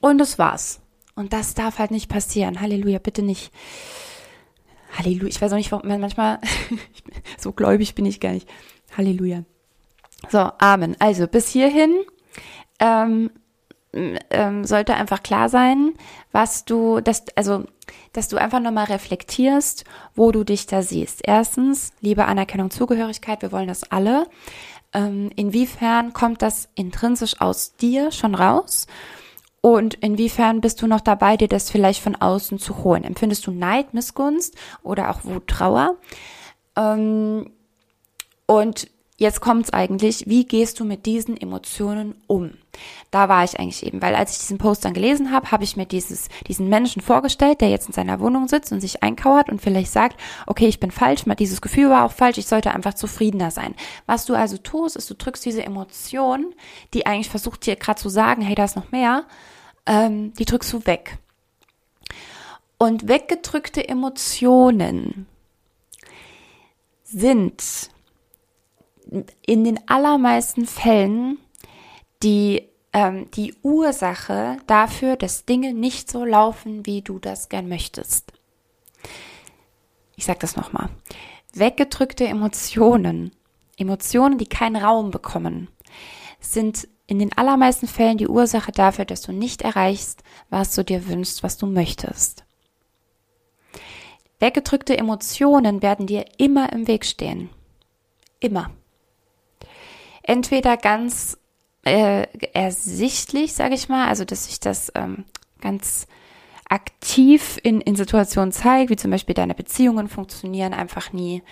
Und das war's. Und das darf halt nicht passieren. Halleluja, bitte nicht. Halleluja. Ich weiß auch nicht, warum manchmal [laughs] so gläubig bin ich gar nicht. Halleluja. So, Amen. Also bis hierhin ähm, ähm, sollte einfach klar sein, was du, dass, also, dass du einfach nochmal reflektierst, wo du dich da siehst. Erstens, Liebe, Anerkennung, Zugehörigkeit, wir wollen das alle. Ähm, inwiefern kommt das intrinsisch aus dir schon raus? Und inwiefern bist du noch dabei, dir das vielleicht von außen zu holen? Empfindest du Neid, Missgunst oder auch Wut, Trauer? Ähm, und jetzt kommt's eigentlich, wie gehst du mit diesen Emotionen um? Da war ich eigentlich eben, weil als ich diesen Post dann gelesen habe, habe ich mir dieses, diesen Menschen vorgestellt, der jetzt in seiner Wohnung sitzt und sich einkauert und vielleicht sagt, okay, ich bin falsch, dieses Gefühl war auch falsch, ich sollte einfach zufriedener sein. Was du also tust, ist, du drückst diese Emotion, die eigentlich versucht dir gerade zu sagen, hey, da ist noch mehr, ähm, die drückst du weg. Und weggedrückte Emotionen sind in den allermeisten Fällen die, ähm, die Ursache dafür, dass Dinge nicht so laufen, wie du das gern möchtest. Ich sage das nochmal. Weggedrückte Emotionen, Emotionen, die keinen Raum bekommen, sind in den allermeisten Fällen die Ursache dafür, dass du nicht erreichst, was du dir wünschst, was du möchtest. Weggedrückte Emotionen werden dir immer im Weg stehen. Immer. Entweder ganz äh, ersichtlich, sage ich mal, also dass sich das ähm, ganz aktiv in, in Situationen zeigt, wie zum Beispiel deine Beziehungen funktionieren einfach nie.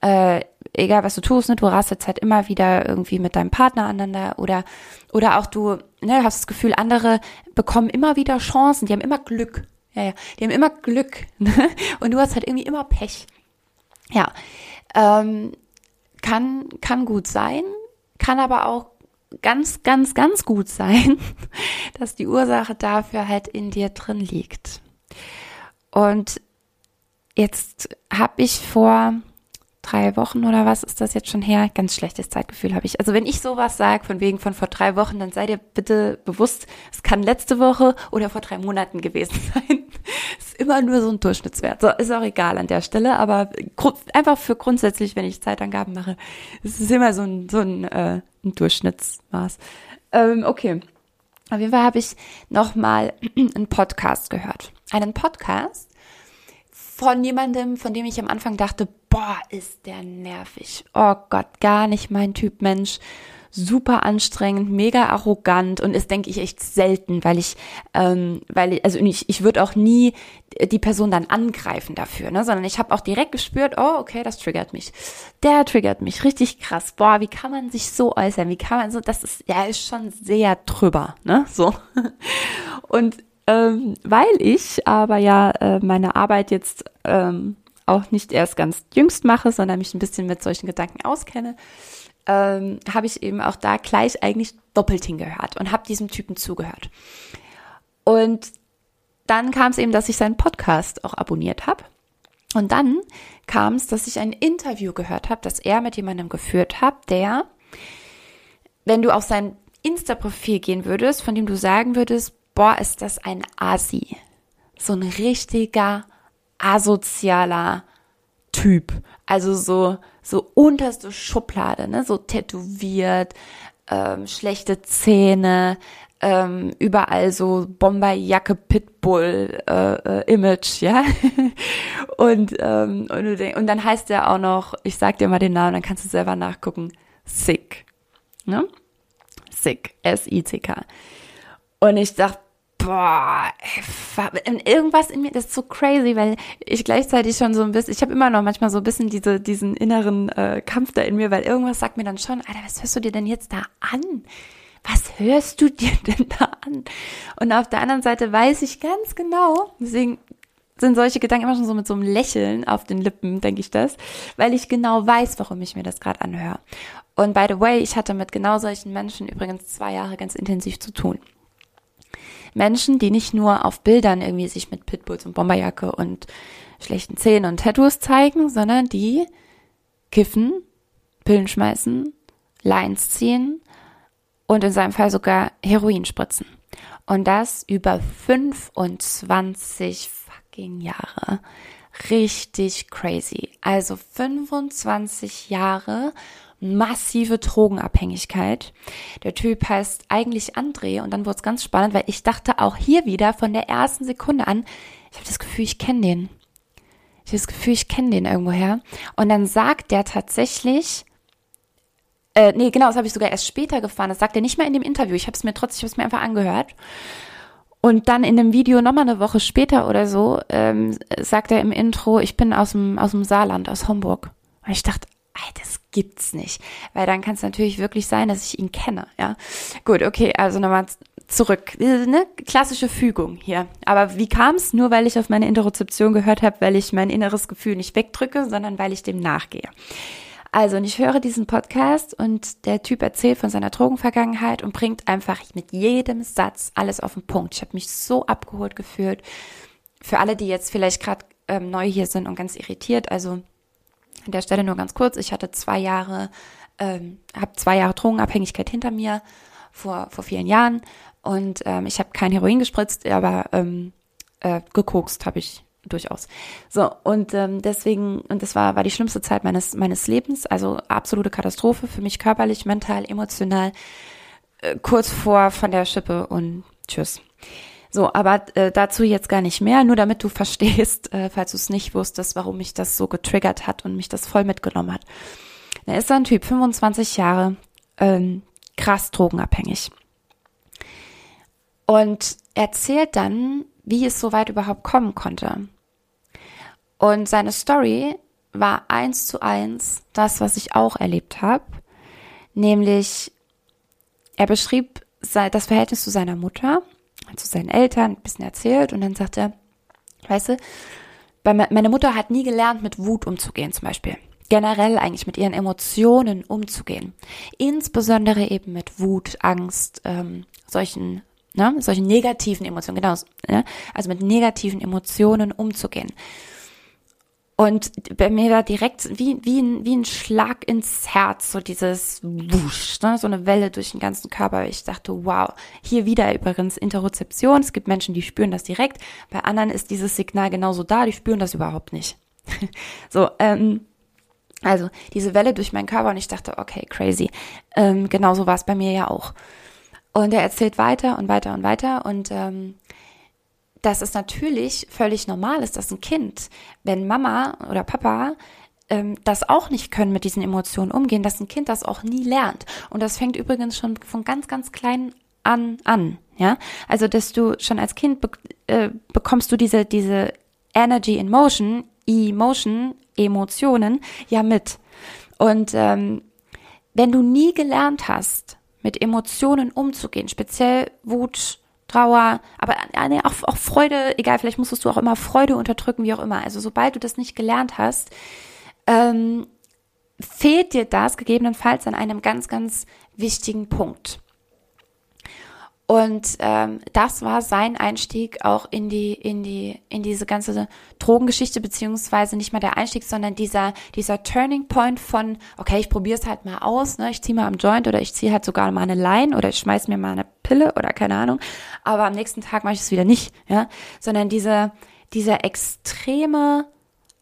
Äh, egal was du tust, ne, du rastet halt immer wieder irgendwie mit deinem Partner aneinander oder oder auch du ne, hast das Gefühl, andere bekommen immer wieder Chancen, die haben immer Glück. Ja, ja, die haben immer Glück. [laughs] Ne? Und du hast halt irgendwie immer Pech. Ja. Ähm, kann, kann gut sein, kann aber auch ganz, ganz, ganz gut sein, [laughs] dass die Ursache dafür halt in dir drin liegt. Und jetzt habe ich vor drei Wochen oder was ist das jetzt schon her? Ganz schlechtes Zeitgefühl habe ich. Also wenn ich sowas sage, von wegen von vor drei Wochen, dann seid ihr bitte bewusst, es kann letzte Woche oder vor drei Monaten gewesen [laughs] sein. Immer nur so ein Durchschnittswert. So, ist auch egal an der Stelle, aber einfach für grundsätzlich, wenn ich Zeitangaben mache, es ist immer so ein, so ein, äh, ein Durchschnittsmaß. Ähm, okay. Auf jeden Fall habe ich nochmal [clears throat] einen Podcast gehört. Einen Podcast von jemandem, von dem ich am Anfang dachte, boah, ist der nervig. Oh Gott, gar nicht mein Typ Mensch. Super anstrengend, mega arrogant und ist, denke ich, echt selten, weil ich, ähm, weil ich, also ich, ich würde auch nie die Person dann angreifen dafür, ne, sondern ich habe auch direkt gespürt, oh, okay, das triggert mich. Der triggert mich, richtig krass. Boah, wie kann man sich so äußern? Wie kann man so, das ist, ja, ist schon sehr drüber, ne, so. [laughs] Und ähm, weil ich aber ja äh, meine Arbeit jetzt ähm, auch nicht erst ganz jüngst mache, sondern mich ein bisschen mit solchen Gedanken auskenne, ähm, habe ich eben auch da gleich eigentlich doppelt hingehört und habe diesem Typen zugehört. Und dann kam es eben, dass ich seinen Podcast auch abonniert habe. Und dann kam es, dass ich ein Interview gehört habe, das er mit jemandem geführt hat, der, wenn du auf sein Insta-Profil gehen würdest, von dem du sagen würdest, boah, ist das ein Asi. So ein richtiger asozialer Typ. Also so, so unterste Schublade, ne? So tätowiert, ähm, schlechte Zähne, ähm, überall so Bomberjacke Pitbull äh, äh, Image, ja. [laughs] und, ähm, und, denk, und dann heißt er auch noch, ich sag dir mal den Namen, dann kannst du selber nachgucken, Sick. Ne? Sick, S-I-C-K. Und ich dachte, boah, irgendwas in mir, das ist so crazy, weil ich gleichzeitig schon so ein bisschen, ich habe immer noch manchmal so ein bisschen diese, diesen inneren äh, Kampf da in mir, weil irgendwas sagt mir dann schon, Alter, was hörst du dir denn jetzt da an? Was hörst du dir [laughs] denn da an? Und auf der anderen Seite weiß ich ganz genau, deswegen sind solche Gedanken immer schon so mit so einem Lächeln auf den Lippen, denke ich das, weil ich genau weiß, warum ich mir das gerade anhöre. Und by the way, ich hatte mit genau solchen Menschen übrigens zwei Jahre ganz intensiv zu tun. Menschen, die nicht nur auf Bildern irgendwie sich mit Pitbulls und Bomberjacke und schlechten Zähnen und Tattoos zeigen, sondern die kiffen, Pillen schmeißen, Lines ziehen und in seinem Fall sogar Heroin spritzen. Und das über 25 fucking Jahre. Richtig crazy. Also 25 Jahre massive Drogenabhängigkeit. Der Typ heißt eigentlich André und dann wurde es ganz spannend, weil ich dachte auch hier wieder von der ersten Sekunde an, ich habe das Gefühl, ich kenne den. Ich habe das Gefühl, ich kenne den irgendwoher. Und dann sagt der tatsächlich, äh, nee, genau, das habe ich sogar erst später gefahren. Das sagt er nicht mehr in dem Interview. Ich habe es mir trotzdem, ich habe es mir einfach angehört. Und dann in dem Video nochmal eine Woche später oder so ähm, sagt er im Intro, ich bin aus dem aus dem Saarland, aus Homburg. Und ich dachte, ey, das gibt's nicht. Weil dann kann es natürlich wirklich sein, dass ich ihn kenne, ja. Gut, okay, also nochmal zurück. Ne? Klassische Fügung hier. Aber wie kam's? Nur weil ich auf meine Interozeption gehört habe, weil ich mein inneres Gefühl nicht wegdrücke, sondern weil ich dem nachgehe. Also, und ich höre diesen Podcast und der Typ erzählt von seiner Drogenvergangenheit und bringt einfach mit jedem Satz alles auf den Punkt. Ich habe mich so abgeholt gefühlt. Für alle, die jetzt vielleicht gerade ähm, neu hier sind und ganz irritiert, also an der Stelle nur ganz kurz. Ich hatte zwei Jahre, ähm, habe zwei Jahre Drogenabhängigkeit hinter mir vor, vor vielen Jahren und ähm, ich habe kein Heroin gespritzt, aber ähm, äh, gekokst habe ich durchaus. So, und ähm, deswegen, und das war, war die schlimmste Zeit meines, meines Lebens, also absolute Katastrophe für mich körperlich, mental, emotional, äh, kurz vor von der Schippe und tschüss. So, aber äh, dazu jetzt gar nicht mehr, nur damit du verstehst, äh, falls du es nicht wusstest, warum mich das so getriggert hat und mich das voll mitgenommen hat. Er ist ein Typ, 25 Jahre, ähm, krass drogenabhängig. Und erzählt dann, wie es so weit überhaupt kommen konnte. Und seine Story war eins zu eins das, was ich auch erlebt habe. Nämlich, er beschrieb das Verhältnis zu seiner Mutter zu seinen Eltern, ein bisschen erzählt und dann sagt er, weißt du, meine Mutter hat nie gelernt, mit Wut umzugehen zum Beispiel. Generell eigentlich mit ihren Emotionen umzugehen. Insbesondere eben mit Wut, Angst, ähm, solchen, ne, solchen negativen Emotionen, genau, ne? also mit negativen Emotionen umzugehen. Und bei mir war direkt wie, wie, ein, wie ein Schlag ins Herz, so dieses Wusch, ne? so eine Welle durch den ganzen Körper. Ich dachte, wow, hier wieder übrigens Interozeption. Es gibt Menschen, die spüren das direkt. Bei anderen ist dieses Signal genauso da, die spüren das überhaupt nicht. [laughs] so, ähm, also diese Welle durch meinen Körper und ich dachte, okay, crazy. Ähm, genauso war es bei mir ja auch. Und er erzählt weiter und weiter und weiter und ähm, dass es natürlich völlig normal ist, dass ein Kind, wenn Mama oder Papa ähm, das auch nicht können, mit diesen Emotionen umgehen, dass ein Kind das auch nie lernt. Und das fängt übrigens schon von ganz, ganz klein an an. Ja, also dass du schon als Kind be äh, bekommst du diese diese Energy in Motion, Emotion, Emotionen ja mit. Und ähm, wenn du nie gelernt hast, mit Emotionen umzugehen, speziell Wut, Trauer, aber nee, auch, auch Freude, egal, vielleicht musstest du auch immer Freude unterdrücken, wie auch immer. Also sobald du das nicht gelernt hast, ähm, fehlt dir das gegebenenfalls an einem ganz, ganz wichtigen Punkt. Und ähm, das war sein Einstieg auch in die in die in diese ganze Drogengeschichte beziehungsweise nicht mal der Einstieg, sondern dieser dieser Turning Point von okay, ich probiere es halt mal aus, ne, ich ziehe mal am Joint oder ich ziehe halt sogar mal eine Line oder ich schmeiß mir mal eine Pille oder keine Ahnung, aber am nächsten Tag mache ich es wieder nicht, ja, sondern diese dieser extreme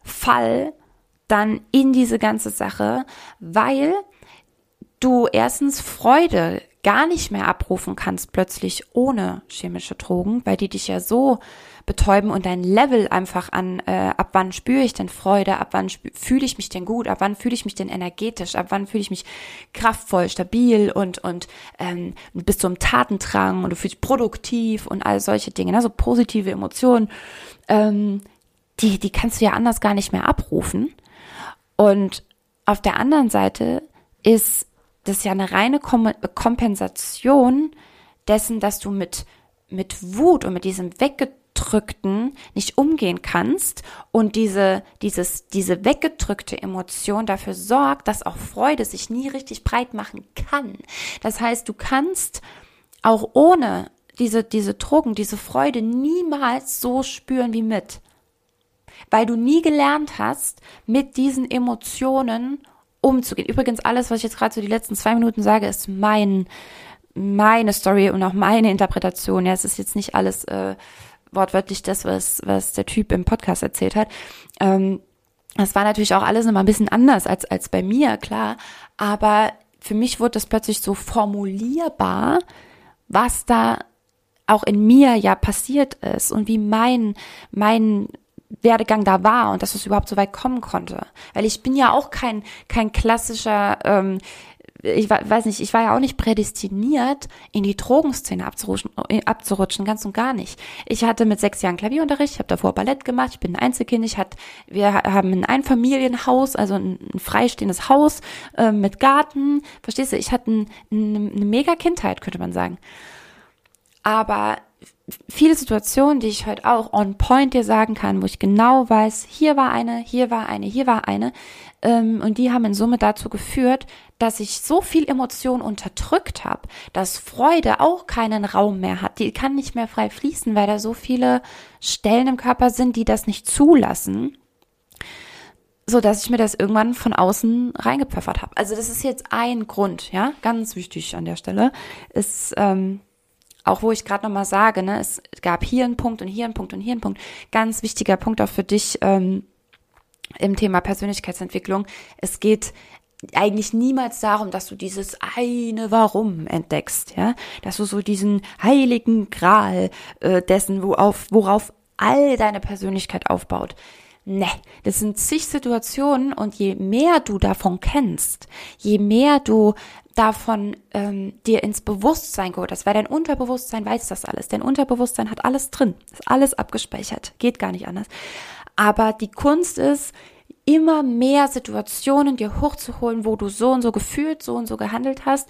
Fall dann in diese ganze Sache, weil du erstens Freude gar nicht mehr abrufen kannst plötzlich ohne chemische Drogen, weil die dich ja so betäuben und dein Level einfach an, äh, ab wann spüre ich denn Freude, ab wann fühle ich mich denn gut, ab wann fühle ich mich denn energetisch, ab wann fühle ich mich kraftvoll, stabil und, und ähm, bist du im Tatendrang und du fühlst produktiv und all solche Dinge, ne? so positive Emotionen, ähm, die, die kannst du ja anders gar nicht mehr abrufen. Und auf der anderen Seite ist das ja eine reine Kom Kompensation dessen, dass du mit, mit Wut und mit diesem weggedrückten nicht umgehen kannst und diese, dieses, diese weggedrückte Emotion dafür sorgt, dass auch Freude sich nie richtig breit machen kann. Das heißt, du kannst auch ohne diese, diese Drogen, diese Freude niemals so spüren wie mit. Weil du nie gelernt hast, mit diesen Emotionen umzugehen. Übrigens, alles, was ich jetzt gerade so die letzten zwei Minuten sage, ist mein, meine Story und auch meine Interpretation. Ja, es ist jetzt nicht alles äh, wortwörtlich das, was, was der Typ im Podcast erzählt hat. Ähm, das war natürlich auch alles immer ein bisschen anders als, als bei mir, klar. Aber für mich wurde das plötzlich so formulierbar, was da auch in mir ja passiert ist und wie mein, mein Werdegang da war und dass es überhaupt so weit kommen konnte. Weil ich bin ja auch kein, kein klassischer, ähm, ich weiß nicht, ich war ja auch nicht prädestiniert, in die Drogenszene abzurutschen, äh, abzurutschen, ganz und gar nicht. Ich hatte mit sechs Jahren Klavierunterricht, ich habe davor Ballett gemacht, ich bin ein Einzelkind, ich hat, wir haben ein Einfamilienhaus, also ein, freistehendes Haus äh, mit Garten, verstehst du, ich hatte ein, ein, eine mega Kindheit, könnte man sagen. Aber viele Situationen, die ich heute auch on point dir sagen kann, wo ich genau weiß, hier war eine, hier war eine, hier war eine. Ähm, und die haben in Summe dazu geführt, dass ich so viel Emotion unterdrückt habe, dass Freude auch keinen Raum mehr hat. Die kann nicht mehr frei fließen, weil da so viele Stellen im Körper sind, die das nicht zulassen so dass ich mir das irgendwann von außen reingepfeffert habe. Also das ist jetzt ein Grund, ja, ganz wichtig an der Stelle, ist ähm, auch wo ich gerade nochmal sage, ne, es gab hier einen Punkt und hier einen Punkt und hier einen Punkt. Ganz wichtiger Punkt auch für dich ähm, im Thema Persönlichkeitsentwicklung. Es geht eigentlich niemals darum, dass du dieses eine Warum entdeckst, ja, dass du so diesen heiligen Gral äh, dessen, worauf, worauf all deine Persönlichkeit aufbaut. Ne, das sind zig Situationen und je mehr du davon kennst, je mehr du davon ähm, dir ins Bewusstsein geholt hast, weil dein Unterbewusstsein weiß das alles. Dein Unterbewusstsein hat alles drin, ist alles abgespeichert, geht gar nicht anders. Aber die Kunst ist, immer mehr Situationen dir hochzuholen, wo du so und so gefühlt, so und so gehandelt hast.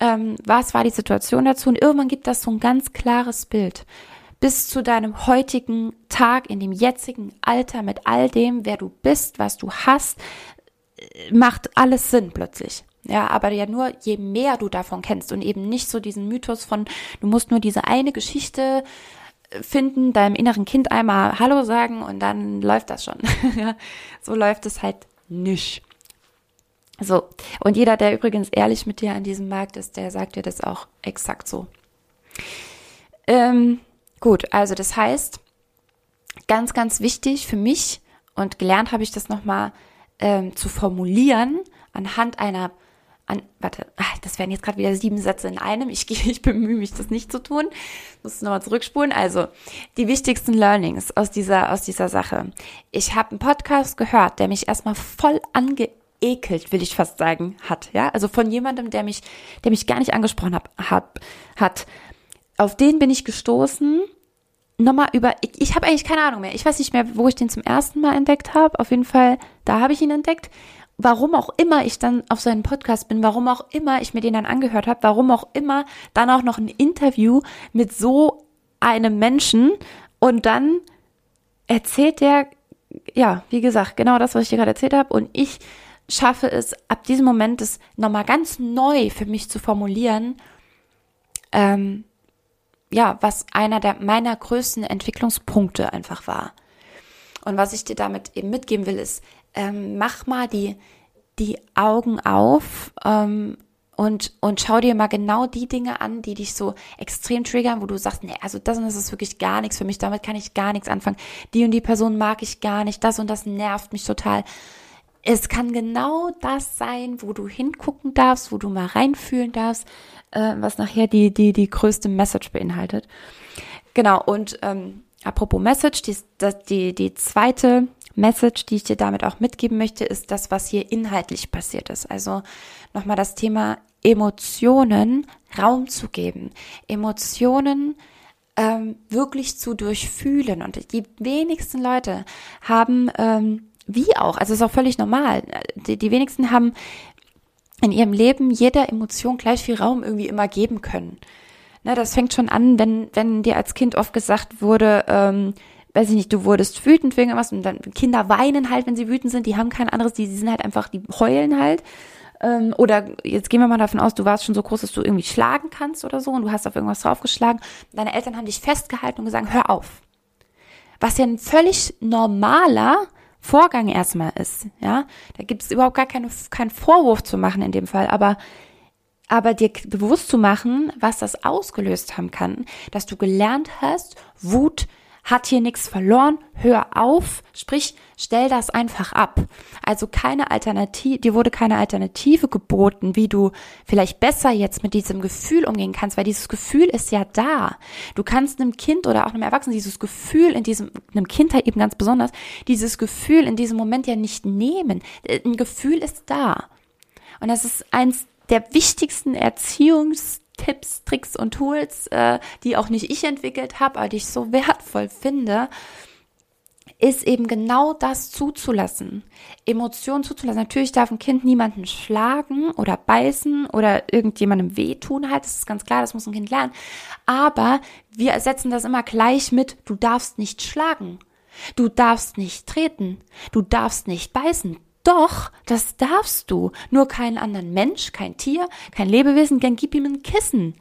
Ähm, was war die Situation dazu? Und irgendwann gibt das so ein ganz klares Bild. Bis zu deinem heutigen Tag, in dem jetzigen Alter, mit all dem, wer du bist, was du hast, äh, macht alles Sinn plötzlich. Ja, aber ja nur, je mehr du davon kennst und eben nicht so diesen Mythos von, du musst nur diese eine Geschichte äh, finden, deinem inneren Kind einmal Hallo sagen und dann läuft das schon. [laughs] so läuft es halt nicht. So. Und jeder, der übrigens ehrlich mit dir an diesem Markt ist, der sagt dir das auch exakt so. Ähm, gut, also das heißt, ganz, ganz wichtig für mich und gelernt habe ich das nochmal ähm, zu formulieren anhand einer an, warte, ach, das wären jetzt gerade wieder sieben Sätze in einem. Ich, [laughs] ich bemühe mich, das nicht zu tun. Muss nochmal zurückspulen. Also, die wichtigsten Learnings aus dieser, aus dieser Sache. Ich habe einen Podcast gehört, der mich erstmal voll angeekelt, will ich fast sagen, hat. Ja, also von jemandem, der mich, der mich gar nicht angesprochen hab, hat, hat. Auf den bin ich gestoßen. Nochmal über, ich, ich habe eigentlich keine Ahnung mehr. Ich weiß nicht mehr, wo ich den zum ersten Mal entdeckt habe. Auf jeden Fall, da habe ich ihn entdeckt warum auch immer ich dann auf seinen Podcast bin, warum auch immer ich mir den dann angehört habe, warum auch immer dann auch noch ein Interview mit so einem Menschen und dann erzählt der, ja, wie gesagt, genau das, was ich dir gerade erzählt habe und ich schaffe es ab diesem Moment, es nochmal ganz neu für mich zu formulieren, ähm, ja, was einer der meiner größten Entwicklungspunkte einfach war. Und was ich dir damit eben mitgeben will, ist, ähm, mach mal die, die Augen auf ähm, und, und schau dir mal genau die Dinge an, die dich so extrem triggern, wo du sagst, nee, also das und das ist wirklich gar nichts für mich, damit kann ich gar nichts anfangen. Die und die Person mag ich gar nicht, das und das nervt mich total. Es kann genau das sein, wo du hingucken darfst, wo du mal reinfühlen darfst, äh, was nachher die, die, die größte Message beinhaltet. Genau, und ähm, apropos Message, die, die, die zweite Message, die ich dir damit auch mitgeben möchte, ist das, was hier inhaltlich passiert ist. Also nochmal das Thema Emotionen Raum zu geben, Emotionen ähm, wirklich zu durchfühlen. Und die wenigsten Leute haben, ähm, wie auch, also ist auch völlig normal, die, die wenigsten haben in ihrem Leben jeder Emotion gleich viel Raum irgendwie immer geben können. Ne, das fängt schon an, wenn, wenn dir als Kind oft gesagt wurde, ähm, weiß ich nicht, du wurdest wütend wegen was und dann Kinder weinen halt, wenn sie wütend sind, die haben kein anderes, die, die sind halt einfach, die heulen halt. Ähm, oder jetzt gehen wir mal davon aus, du warst schon so groß, dass du irgendwie schlagen kannst oder so und du hast auf irgendwas draufgeschlagen. Deine Eltern haben dich festgehalten und gesagt, hör auf. Was ja ein völlig normaler Vorgang erstmal ist, ja. Da gibt es überhaupt gar keine, keinen Vorwurf zu machen in dem Fall, aber aber dir bewusst zu machen, was das ausgelöst haben kann, dass du gelernt hast, Wut hat hier nichts verloren, hör auf, sprich, stell das einfach ab. Also keine Alternative, dir wurde keine Alternative geboten, wie du vielleicht besser jetzt mit diesem Gefühl umgehen kannst, weil dieses Gefühl ist ja da. Du kannst einem Kind oder auch einem Erwachsenen dieses Gefühl in diesem, einem Kind halt eben ganz besonders, dieses Gefühl in diesem Moment ja nicht nehmen. Ein Gefühl ist da. Und das ist eins der wichtigsten Erziehungstipps, Tricks und Tools, äh, die auch nicht ich entwickelt habe, aber die ich so [laughs] wertvoll finde, ist eben genau das zuzulassen. Emotionen zuzulassen. Natürlich darf ein Kind niemanden schlagen oder beißen oder irgendjemandem wehtun halt. Das ist ganz klar, das muss ein Kind lernen. Aber wir ersetzen das immer gleich mit, du darfst nicht schlagen. Du darfst nicht treten. Du darfst nicht beißen. Doch, das darfst du. Nur keinen anderen Mensch, kein Tier, kein Lebewesen, dann gib ihm ein Kissen.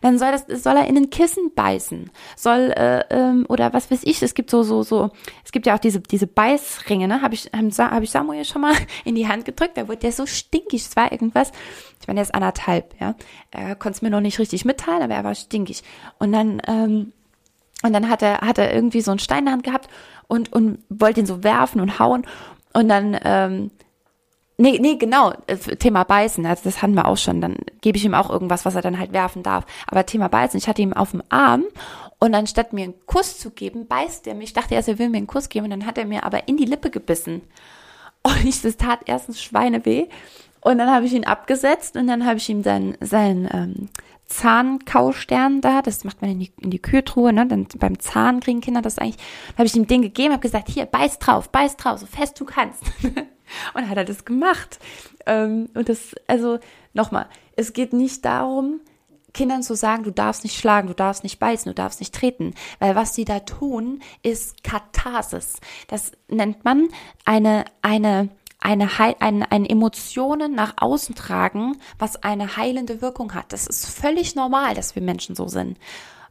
Dann soll das, soll er in ein Kissen beißen. Soll, äh, ähm, oder was weiß ich, es gibt so, so, so, es gibt ja auch diese, diese Beißringe, ne? Habe ich, hab ich Samuel schon mal [laughs] in die Hand gedrückt, da wurde der so stinkig, es war irgendwas, ich meine, der ist anderthalb, ja. Er konnte es mir noch nicht richtig mitteilen, aber er war stinkig. Und dann, ähm, und dann hat er, hat er irgendwie so einen Stein in der Hand gehabt und, und wollte ihn so werfen und hauen. Und dann, ähm, nee, nee, genau, äh, Thema Beißen, also das hatten wir auch schon, dann gebe ich ihm auch irgendwas, was er dann halt werfen darf. Aber Thema Beißen, ich hatte ihm auf dem Arm und anstatt mir einen Kuss zu geben, beißt er mich. Ich dachte erst, er will mir einen Kuss geben und dann hat er mir aber in die Lippe gebissen. Und ich, das tat erstens Schweineweh. Und dann habe ich ihn abgesetzt und dann habe ich ihm sein, sein ähm, Zahnkaustern da, das macht man in die, in die Kühltruhe, ne? Dann beim Zahn kriegen Kinder das eigentlich. habe ich ihm den gegeben, habe gesagt, hier, beiß drauf, beiß drauf, so fest du kannst. [laughs] und hat er das gemacht. Ähm, und das, also nochmal, es geht nicht darum, Kindern zu sagen, du darfst nicht schlagen, du darfst nicht beißen, du darfst nicht treten, weil was sie da tun, ist Katharsis. Das nennt man eine eine eine, eine, eine Emotionen nach außen tragen, was eine heilende Wirkung hat. Das ist völlig normal, dass wir Menschen so sind.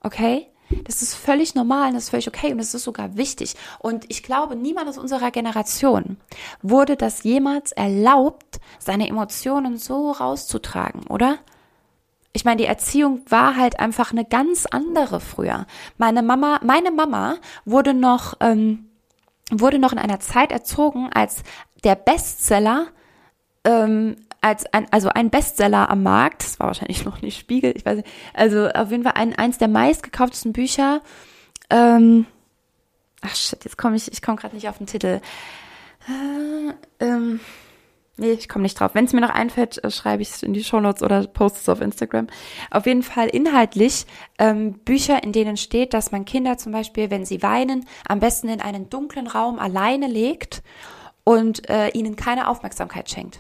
Okay? Das ist völlig normal und das ist völlig okay und das ist sogar wichtig. Und ich glaube, niemand aus unserer Generation wurde das jemals erlaubt, seine Emotionen so rauszutragen, oder? Ich meine, die Erziehung war halt einfach eine ganz andere früher. Meine Mama, meine Mama wurde noch, ähm, wurde noch in einer Zeit erzogen, als der Bestseller, ähm, als ein, also ein Bestseller am Markt, das war wahrscheinlich noch nicht Spiegel, ich weiß nicht, also auf jeden Fall ein, eins der meistgekauftesten Bücher, ähm, ach shit, jetzt komme ich, ich komme gerade nicht auf den Titel. Äh, ähm, nee, ich komme nicht drauf. Wenn es mir noch einfällt, äh, schreibe ich es in die Shownotes oder poste es auf Instagram. Auf jeden Fall inhaltlich ähm, Bücher, in denen steht, dass man Kinder zum Beispiel, wenn sie weinen, am besten in einen dunklen Raum alleine legt und äh, ihnen keine Aufmerksamkeit schenkt.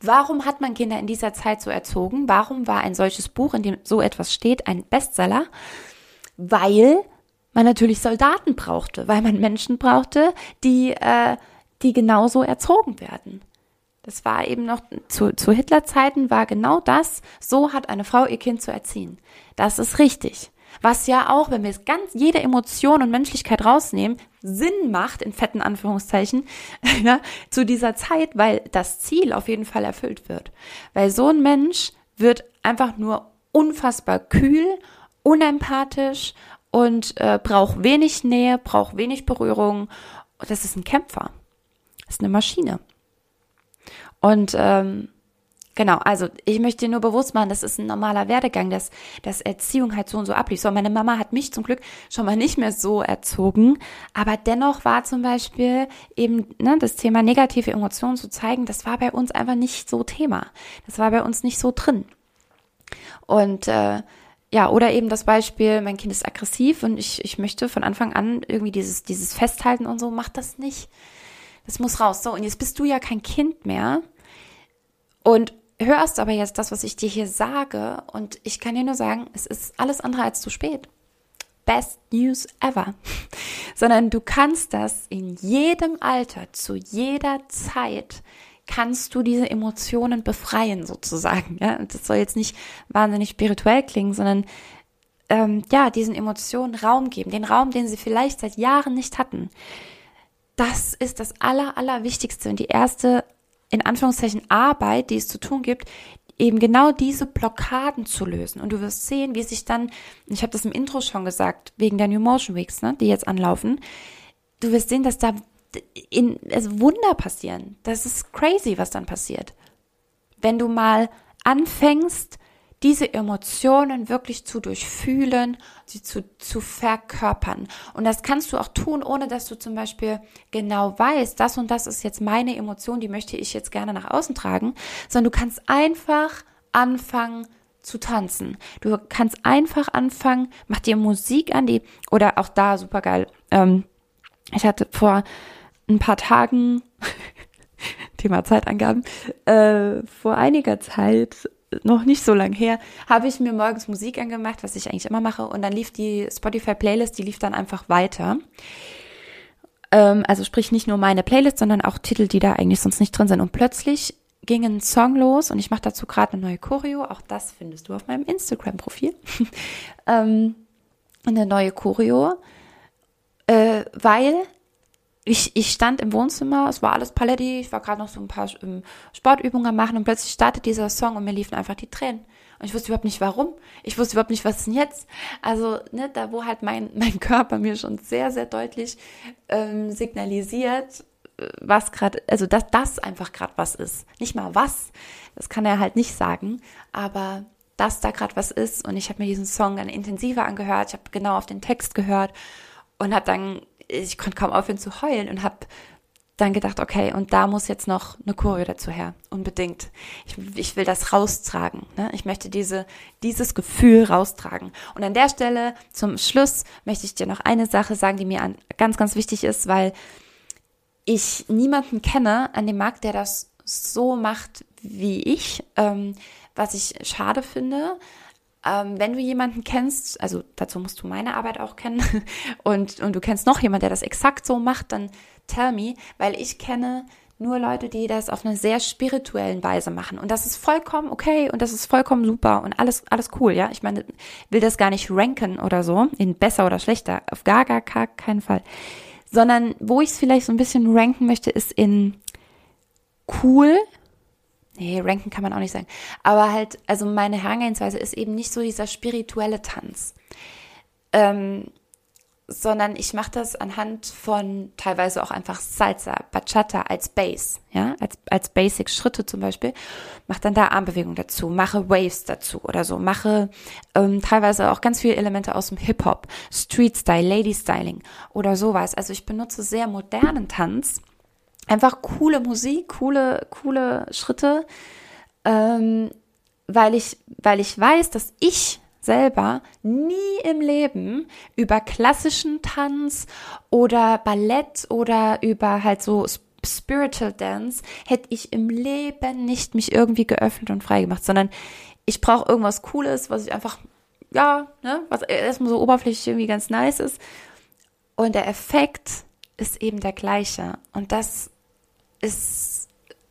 Warum hat man Kinder in dieser Zeit so erzogen? Warum war ein solches Buch, in dem so etwas steht, ein Bestseller? Weil man natürlich Soldaten brauchte, weil man Menschen brauchte, die, äh, die genauso erzogen werden. Das war eben noch zu, zu Hitlerzeiten war genau das. So hat eine Frau ihr Kind zu erziehen. Das ist richtig. Was ja auch, wenn wir es ganz jede Emotion und Menschlichkeit rausnehmen, Sinn macht, in fetten Anführungszeichen, ja, [laughs] zu dieser Zeit, weil das Ziel auf jeden Fall erfüllt wird. Weil so ein Mensch wird einfach nur unfassbar kühl, unempathisch und äh, braucht wenig Nähe, braucht wenig Berührung. Das ist ein Kämpfer. Das ist eine Maschine. Und ähm, Genau, also ich möchte dir nur bewusst machen, das ist ein normaler Werdegang, dass, dass Erziehung halt so und so ablief. So, meine Mama hat mich zum Glück schon mal nicht mehr so erzogen, aber dennoch war zum Beispiel eben ne, das Thema negative Emotionen zu zeigen, das war bei uns einfach nicht so Thema. Das war bei uns nicht so drin. Und äh, ja, oder eben das Beispiel, mein Kind ist aggressiv und ich, ich möchte von Anfang an irgendwie dieses, dieses Festhalten und so, macht das nicht. Das muss raus. So, und jetzt bist du ja kein Kind mehr. Und hörst aber jetzt das, was ich dir hier sage und ich kann dir nur sagen, es ist alles andere als zu spät. Best News ever. [laughs] Sondern du kannst das in jedem Alter, zu jeder Zeit, kannst du diese Emotionen befreien sozusagen. Ja, das soll jetzt nicht wahnsinnig spirituell klingen, sondern ähm, ja, diesen Emotionen Raum geben, den Raum, den sie vielleicht seit Jahren nicht hatten. Das ist das Aller, Allerwichtigste und die erste in Anführungszeichen Arbeit, die es zu tun gibt, eben genau diese Blockaden zu lösen. Und du wirst sehen, wie sich dann, ich habe das im Intro schon gesagt, wegen der New Motion Weeks, ne, die jetzt anlaufen, du wirst sehen, dass da in, also Wunder passieren. Das ist crazy, was dann passiert. Wenn du mal anfängst, diese Emotionen wirklich zu durchfühlen, sie zu, zu verkörpern. Und das kannst du auch tun, ohne dass du zum Beispiel genau weißt, das und das ist jetzt meine Emotion, die möchte ich jetzt gerne nach außen tragen, sondern du kannst einfach anfangen zu tanzen. Du kannst einfach anfangen, mach dir Musik an, die, oder auch da super geil. Ähm, ich hatte vor ein paar Tagen, [laughs] Thema Zeitangaben, äh, vor einiger Zeit noch nicht so lang her, habe ich mir morgens Musik angemacht, was ich eigentlich immer mache, und dann lief die Spotify-Playlist, die lief dann einfach weiter. Ähm, also sprich nicht nur meine Playlist, sondern auch Titel, die da eigentlich sonst nicht drin sind. Und plötzlich ging ein Song los und ich mache dazu gerade eine neue Choreo. Auch das findest du auf meinem Instagram-Profil. [laughs] ähm, eine neue Choreo, äh, weil ich, ich stand im Wohnzimmer, es war alles paletti, ich war gerade noch so ein paar ähm, Sportübungen am machen und plötzlich startet dieser Song und mir liefen einfach die Tränen. Und ich wusste überhaupt nicht warum. Ich wusste überhaupt nicht, was denn jetzt? Also, ne, da wo halt mein, [laughs] mein Körper mir schon sehr, sehr deutlich ähm, signalisiert, äh, was gerade, also dass das einfach gerade was ist. Nicht mal was, das kann er halt nicht sagen, aber dass da gerade was ist und ich habe mir diesen Song dann intensiver angehört, ich habe genau auf den Text gehört und habe dann ich konnte kaum aufhören zu heulen und habe dann gedacht, okay, und da muss jetzt noch eine Choreo dazu her, unbedingt. Ich, ich will das raustragen. Ne? Ich möchte diese, dieses Gefühl raustragen. Und an der Stelle zum Schluss möchte ich dir noch eine Sache sagen, die mir an, ganz, ganz wichtig ist, weil ich niemanden kenne an dem Markt, der das so macht wie ich, ähm, was ich schade finde. Ähm, wenn du jemanden kennst, also dazu musst du meine Arbeit auch kennen [laughs] und, und du kennst noch jemanden, der das exakt so macht, dann tell me, weil ich kenne nur Leute, die das auf einer sehr spirituellen Weise machen. Und das ist vollkommen okay und das ist vollkommen super und alles, alles cool, ja. Ich meine, will das gar nicht ranken oder so, in besser oder schlechter. Auf gar, gar, gar keinen Fall. Sondern wo ich es vielleicht so ein bisschen ranken möchte, ist in cool nee, ranken kann man auch nicht sagen. Aber halt, also meine Herangehensweise ist eben nicht so dieser spirituelle Tanz. Ähm, sondern ich mache das anhand von teilweise auch einfach Salsa, Bachata als Base, ja, als, als Basic-Schritte zum Beispiel, mache dann da Armbewegungen dazu, mache Waves dazu oder so, mache ähm, teilweise auch ganz viele Elemente aus dem Hip-Hop, Street-Style, Lady-Styling oder sowas. Also ich benutze sehr modernen Tanz, einfach coole Musik, coole, coole Schritte, ähm, weil ich, weil ich weiß, dass ich selber nie im Leben über klassischen Tanz oder Ballett oder über halt so Spiritual Dance hätte ich im Leben nicht mich irgendwie geöffnet und frei gemacht, sondern ich brauche irgendwas Cooles, was ich einfach, ja, ne, was erstmal so oberflächlich irgendwie ganz nice ist. Und der Effekt ist eben der gleiche. Und das ist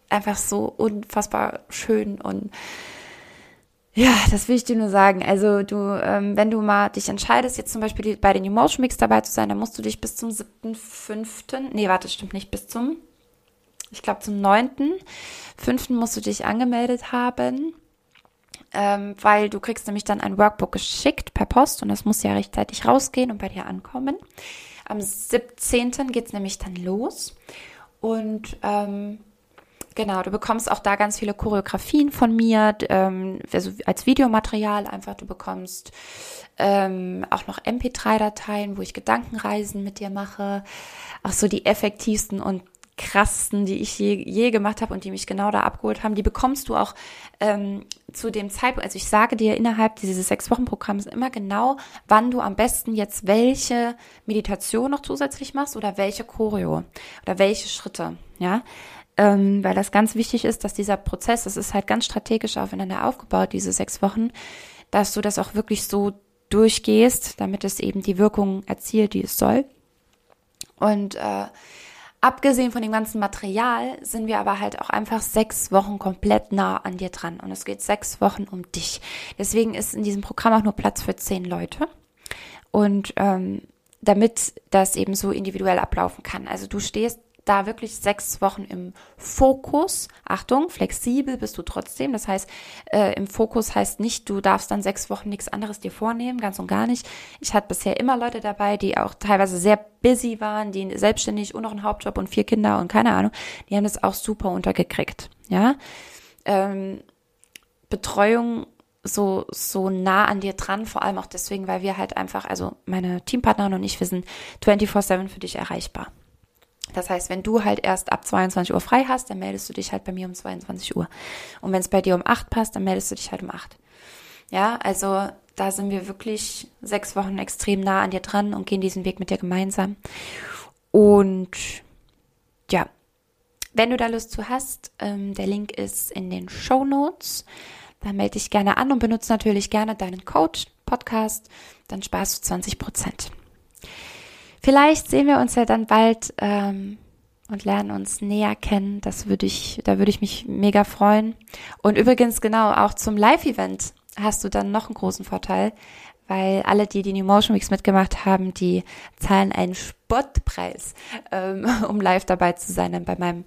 einfach so unfassbar schön und ja, das will ich dir nur sagen. Also du, ähm, wenn du mal dich entscheidest, jetzt zum Beispiel bei den Emotion Mix dabei zu sein, dann musst du dich bis zum 7.5., nee, warte, stimmt nicht, bis zum, ich glaube zum 9.5. musst du dich angemeldet haben, ähm, weil du kriegst nämlich dann ein Workbook geschickt per Post und das muss ja rechtzeitig rausgehen und bei dir ankommen. Am 17. geht's nämlich dann los und ähm, Genau, du bekommst auch da ganz viele Choreografien von mir, ähm, also als Videomaterial einfach. Du bekommst ähm, auch noch MP3-Dateien, wo ich Gedankenreisen mit dir mache. Auch so die effektivsten und krassesten, die ich je, je gemacht habe und die mich genau da abgeholt haben, die bekommst du auch ähm, zu dem Zeitpunkt. Also ich sage dir innerhalb dieses sechs Wochen Programms immer genau, wann du am besten jetzt welche Meditation noch zusätzlich machst oder welche Choreo oder welche Schritte, ja. Ähm, weil das ganz wichtig ist, dass dieser Prozess, das ist halt ganz strategisch aufeinander aufgebaut, diese sechs Wochen, dass du das auch wirklich so durchgehst, damit es eben die Wirkung erzielt, die es soll. Und äh, Abgesehen von dem ganzen Material sind wir aber halt auch einfach sechs Wochen komplett nah an dir dran. Und es geht sechs Wochen um dich. Deswegen ist in diesem Programm auch nur Platz für zehn Leute. Und ähm, damit das eben so individuell ablaufen kann. Also du stehst da wirklich sechs Wochen im Fokus. Achtung, flexibel bist du trotzdem. Das heißt, äh, im Fokus heißt nicht, du darfst dann sechs Wochen nichts anderes dir vornehmen, ganz und gar nicht. Ich hatte bisher immer Leute dabei, die auch teilweise sehr busy waren, die selbstständig und noch einen Hauptjob und vier Kinder und keine Ahnung. Die haben das auch super untergekriegt. Ja. Ähm, Betreuung so, so nah an dir dran, vor allem auch deswegen, weil wir halt einfach, also meine Teampartnerin und ich, wir sind 24-7 für dich erreichbar. Das heißt, wenn du halt erst ab 22 Uhr frei hast, dann meldest du dich halt bei mir um 22 Uhr. Und wenn es bei dir um 8 passt, dann meldest du dich halt um 8. Ja, also da sind wir wirklich sechs Wochen extrem nah an dir dran und gehen diesen Weg mit dir gemeinsam. Und ja, wenn du da Lust zu hast, ähm, der Link ist in den Show Notes. Da melde dich gerne an und benutze natürlich gerne deinen Coach Podcast. Dann sparst du 20 Prozent. Vielleicht sehen wir uns ja dann bald ähm, und lernen uns näher kennen. Das würde ich, da würde ich mich mega freuen. Und übrigens genau auch zum Live-Event hast du dann noch einen großen Vorteil, weil alle, die die New Motion Weeks mitgemacht haben, die zahlen einen Spottpreis, ähm, [laughs] um live dabei zu sein. Denn bei meinem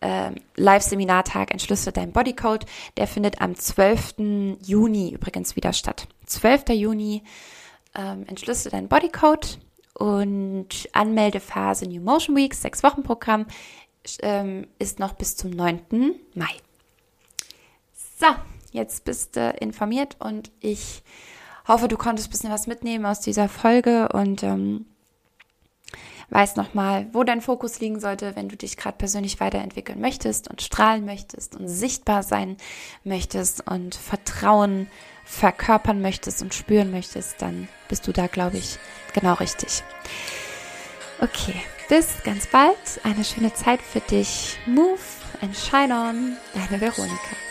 ähm, Live-Seminartag Entschlüsse dein Bodycode, der findet am 12. Juni übrigens wieder statt. 12. Juni ähm, Entschlüsse dein Bodycode und Anmeldephase New Motion Weeks, sechs Wochen Programm, ähm, ist noch bis zum 9. Mai. So, jetzt bist du informiert und ich hoffe, du konntest ein bisschen was mitnehmen aus dieser Folge und ähm, weißt nochmal, wo dein Fokus liegen sollte, wenn du dich gerade persönlich weiterentwickeln möchtest und strahlen möchtest und sichtbar sein möchtest und Vertrauen verkörpern möchtest und spüren möchtest, dann bist du da, glaube ich, genau richtig. Okay, bis ganz bald. Eine schöne Zeit für dich. Move and shine on. Deine Veronika.